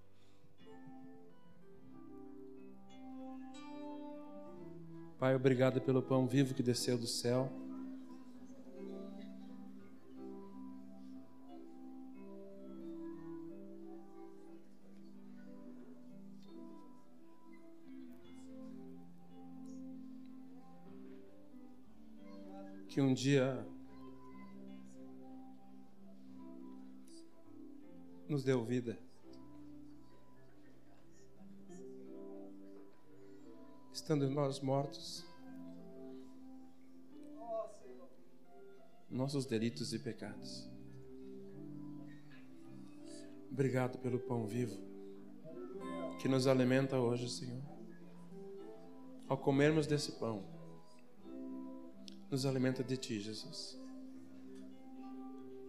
Pai, obrigado pelo pão vivo que desceu do céu. que um dia nos deu vida. Estando nós mortos, nossos delitos e pecados. Obrigado pelo pão vivo que nos alimenta hoje, Senhor. Ao comermos desse pão, nos alimenta de Ti, Jesus.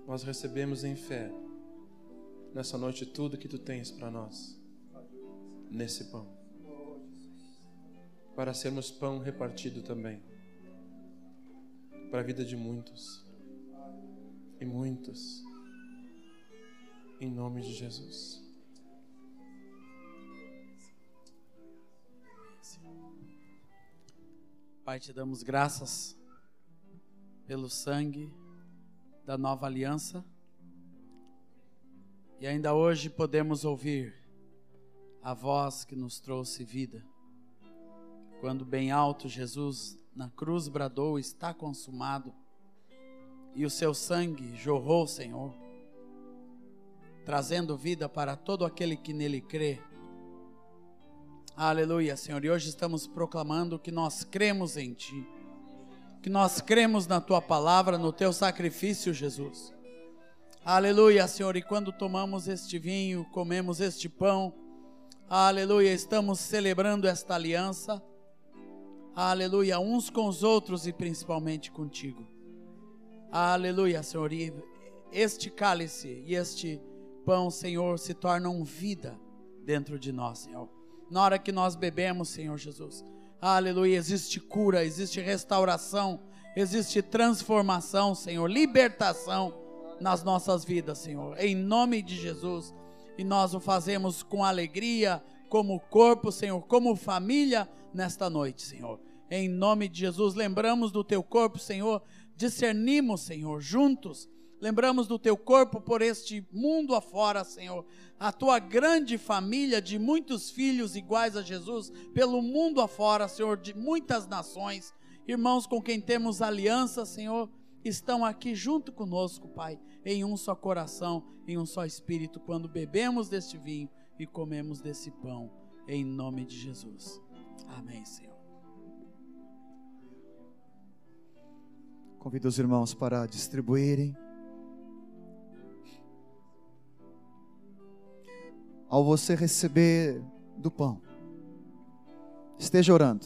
Nós recebemos em fé, nessa noite, tudo que Tu tens para nós, nesse pão, para sermos pão repartido também para a vida de muitos e muitos, em nome de Jesus.
Pai, te damos graças pelo sangue da nova aliança. E ainda hoje podemos ouvir a voz que nos trouxe vida. Quando bem alto Jesus na cruz bradou: Está consumado. E o seu sangue jorrou, Senhor, trazendo vida para todo aquele que nele crê. Aleluia, Senhor. E hoje estamos proclamando que nós cremos em Ti, que nós cremos na Tua palavra, no Teu sacrifício, Jesus. Aleluia, Senhor. E quando tomamos este vinho, comemos este pão, aleluia, estamos celebrando esta aliança, aleluia, uns com os outros e principalmente contigo. Aleluia, Senhor. E este cálice e este pão, Senhor, se tornam vida dentro de nós, Senhor na hora que nós bebemos, Senhor Jesus. Aleluia, existe cura, existe restauração, existe transformação, Senhor, libertação nas nossas vidas, Senhor. Em nome de Jesus. E nós o fazemos com alegria, como corpo, Senhor, como família nesta noite, Senhor. Em nome de Jesus, lembramos do teu corpo, Senhor, discernimos, Senhor, juntos Lembramos do teu corpo por este mundo afora, Senhor. A tua grande família de muitos filhos iguais a Jesus, pelo mundo afora, Senhor, de muitas nações. Irmãos com quem temos aliança, Senhor, estão aqui junto conosco, Pai, em um só coração, em um só espírito, quando bebemos deste vinho e comemos desse pão, em nome de Jesus. Amém, Senhor.
Convido os irmãos para distribuírem. ao você receber do pão, esteja orando.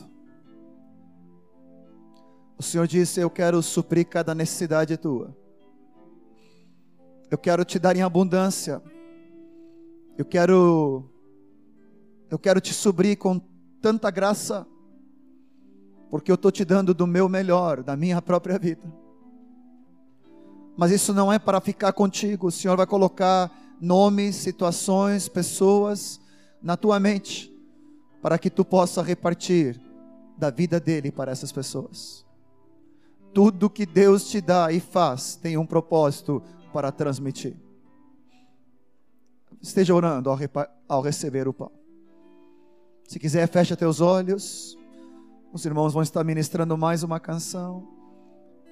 O Senhor disse: Eu quero suprir cada necessidade tua. Eu quero te dar em abundância. Eu quero eu quero te suprir com tanta graça, porque eu estou te dando do meu melhor, da minha própria vida. Mas isso não é para ficar contigo. O Senhor vai colocar nomes, situações, pessoas na tua mente, para que tu possa repartir da vida dele para essas pessoas. Tudo que Deus te dá e faz tem um propósito para transmitir. Esteja orando ao, ao receber o pão. Se quiser, fecha teus olhos. Os irmãos vão estar ministrando mais uma canção.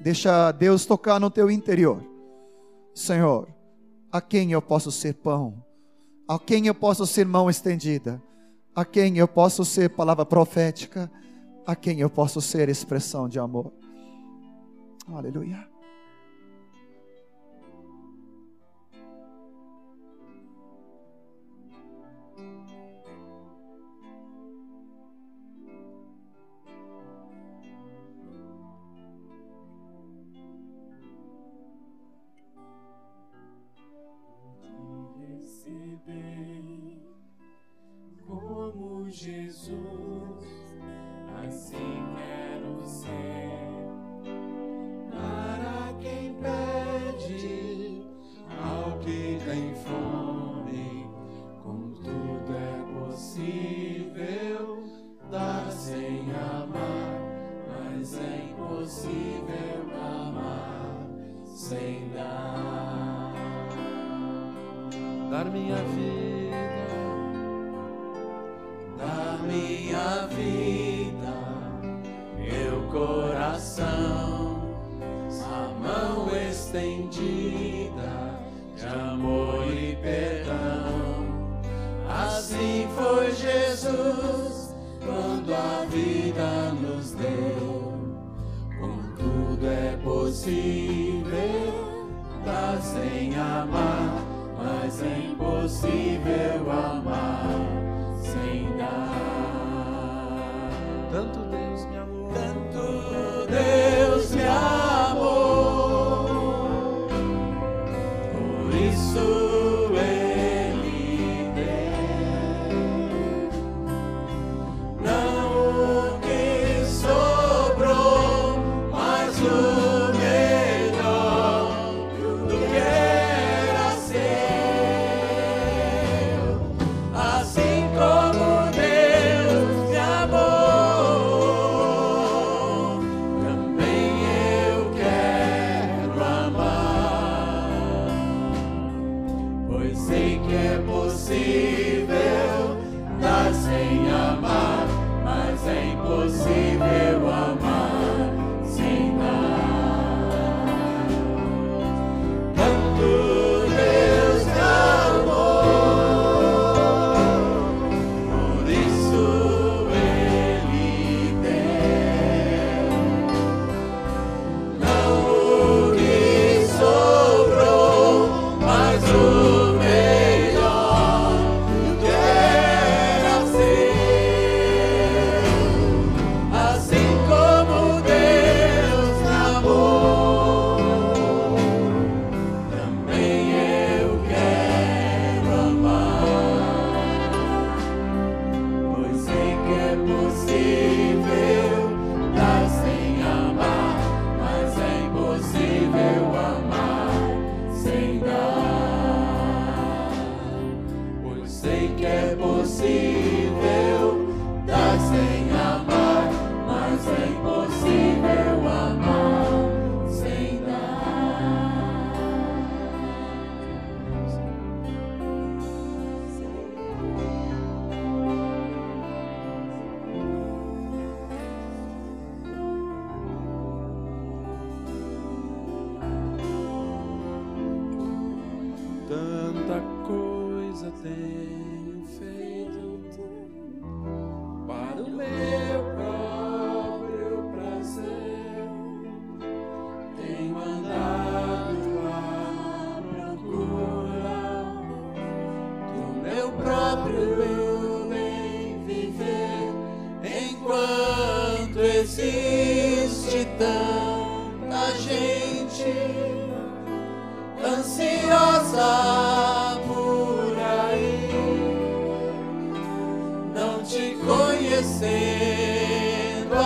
Deixa Deus tocar no teu interior. Senhor, a quem eu posso ser pão, a quem eu posso ser mão estendida, a quem eu posso ser palavra profética, a quem eu posso ser expressão de amor. Aleluia.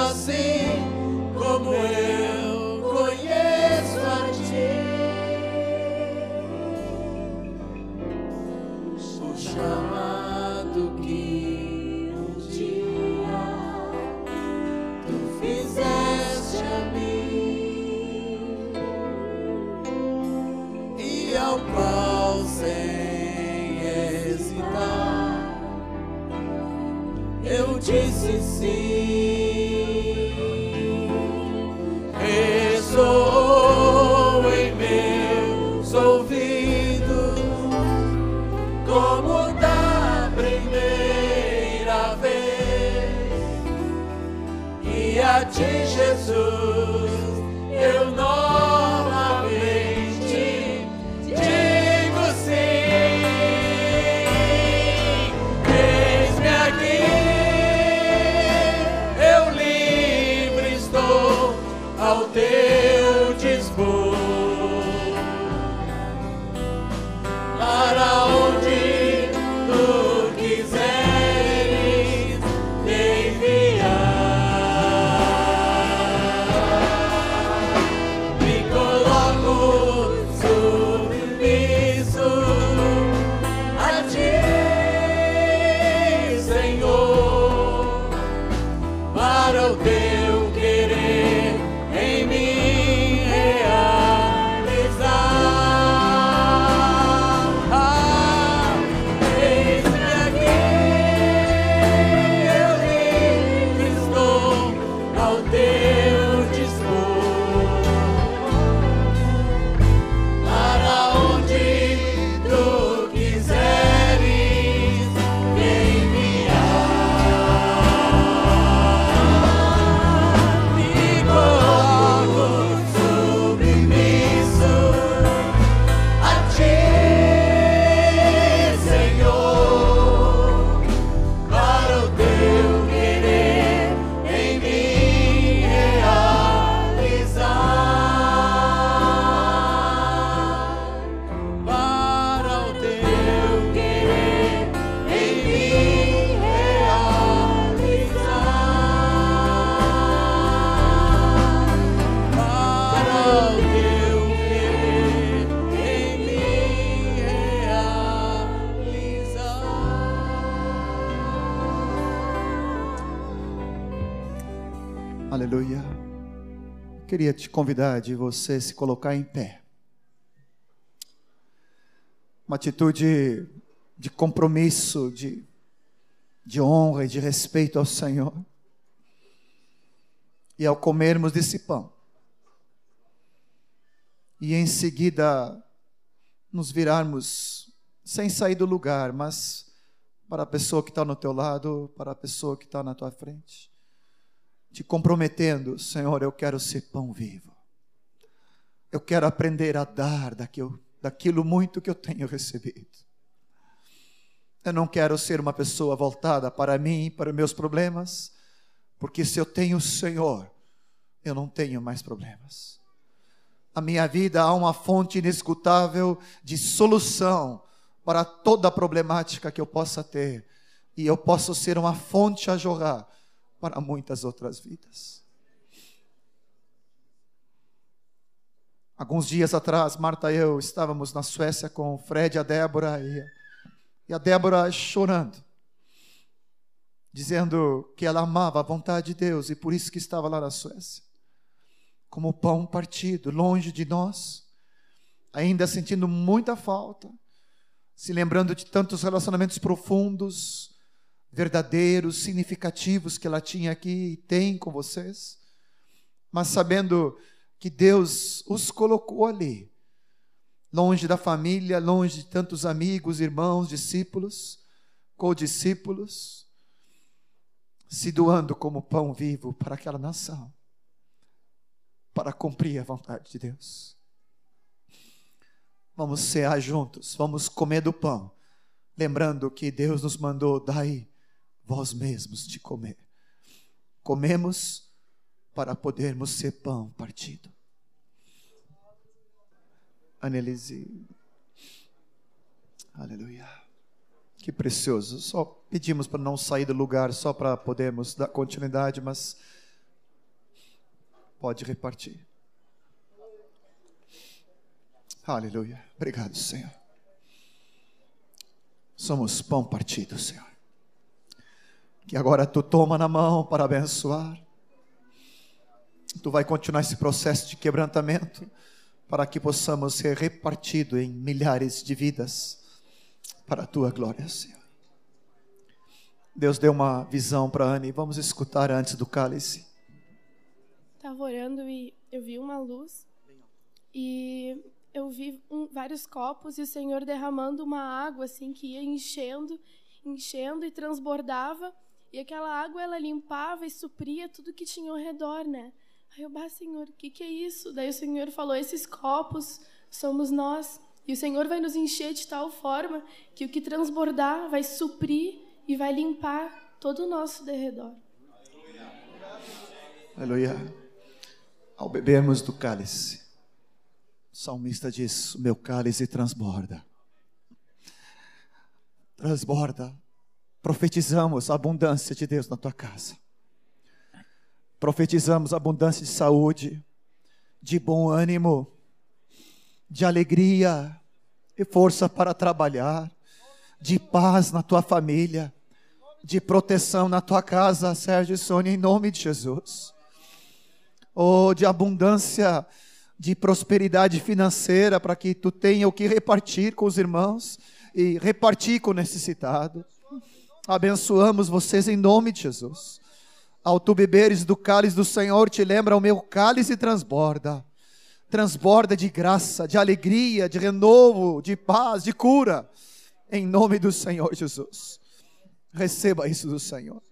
Assim
Queria te convidar de você se colocar em pé. Uma atitude de compromisso, de, de honra e de respeito ao Senhor. E ao comermos desse pão, e em seguida nos virarmos sem sair do lugar, mas para a pessoa que está no teu lado, para a pessoa que está na tua frente te comprometendo, Senhor, eu quero ser pão vivo. Eu quero aprender a dar daquilo, daquilo muito que eu tenho recebido. Eu não quero ser uma pessoa voltada para mim, para meus problemas, porque se eu tenho o Senhor, eu não tenho mais problemas. A minha vida há uma fonte inescutável de solução para toda a problemática que eu possa ter, e eu posso ser uma fonte a jorrar para muitas outras vidas. Alguns dias atrás, Marta e eu estávamos na Suécia com o Fred e a Débora, e, e a Débora chorando, dizendo que ela amava a vontade de Deus e por isso que estava lá na Suécia, como pão partido, longe de nós, ainda sentindo muita falta, se lembrando de tantos relacionamentos profundos, verdadeiros, significativos que ela tinha aqui e tem com vocês, mas sabendo que Deus os colocou ali longe da família, longe de tantos amigos, irmãos, discípulos, co-discípulos, se doando como pão vivo para aquela nação, para cumprir a vontade de Deus. Vamos cear juntos, vamos comer do pão, lembrando que Deus nos mandou, dai vós mesmos de comer. Comemos para podermos ser pão partido. Anelise. Aleluia. Que precioso. Só pedimos para não sair do lugar, só para podermos dar continuidade, mas pode repartir. Aleluia. Obrigado, Senhor. Somos pão partido, Senhor. Que agora tu toma na mão para abençoar. Tu vai continuar esse processo de quebrantamento para que possamos ser repartidos em milhares de vidas para a tua glória, Senhor. Deus deu uma visão para Anne, vamos escutar antes do cálice.
Estava orando e eu vi uma luz e eu vi um, vários copos e o Senhor derramando uma água assim que ia enchendo, enchendo e transbordava e aquela água ela limpava e supria tudo que tinha ao redor, né? Aí eu, bah, Senhor, o que, que é isso? Daí o Senhor falou: esses copos somos nós. E o Senhor vai nos encher de tal forma que o que transbordar vai suprir e vai limpar todo o nosso derredor.
Aleluia. Ao bebermos do cálice, o salmista diz: o meu cálice transborda. Transborda. Profetizamos a abundância de Deus na tua casa. Profetizamos abundância de saúde, de bom ânimo, de alegria e força para trabalhar, de paz na tua família, de proteção na tua casa, Sérgio e Sônia, em nome de Jesus. Oh, de abundância, de prosperidade financeira, para que tu tenha o que repartir com os irmãos e repartir com o necessitado. Abençoamos vocês em nome de Jesus. Ao tu beberes do cálice do Senhor, te lembra, o meu cálice transborda. Transborda de graça, de alegria, de renovo, de paz, de cura. Em nome do Senhor Jesus. Receba isso do Senhor.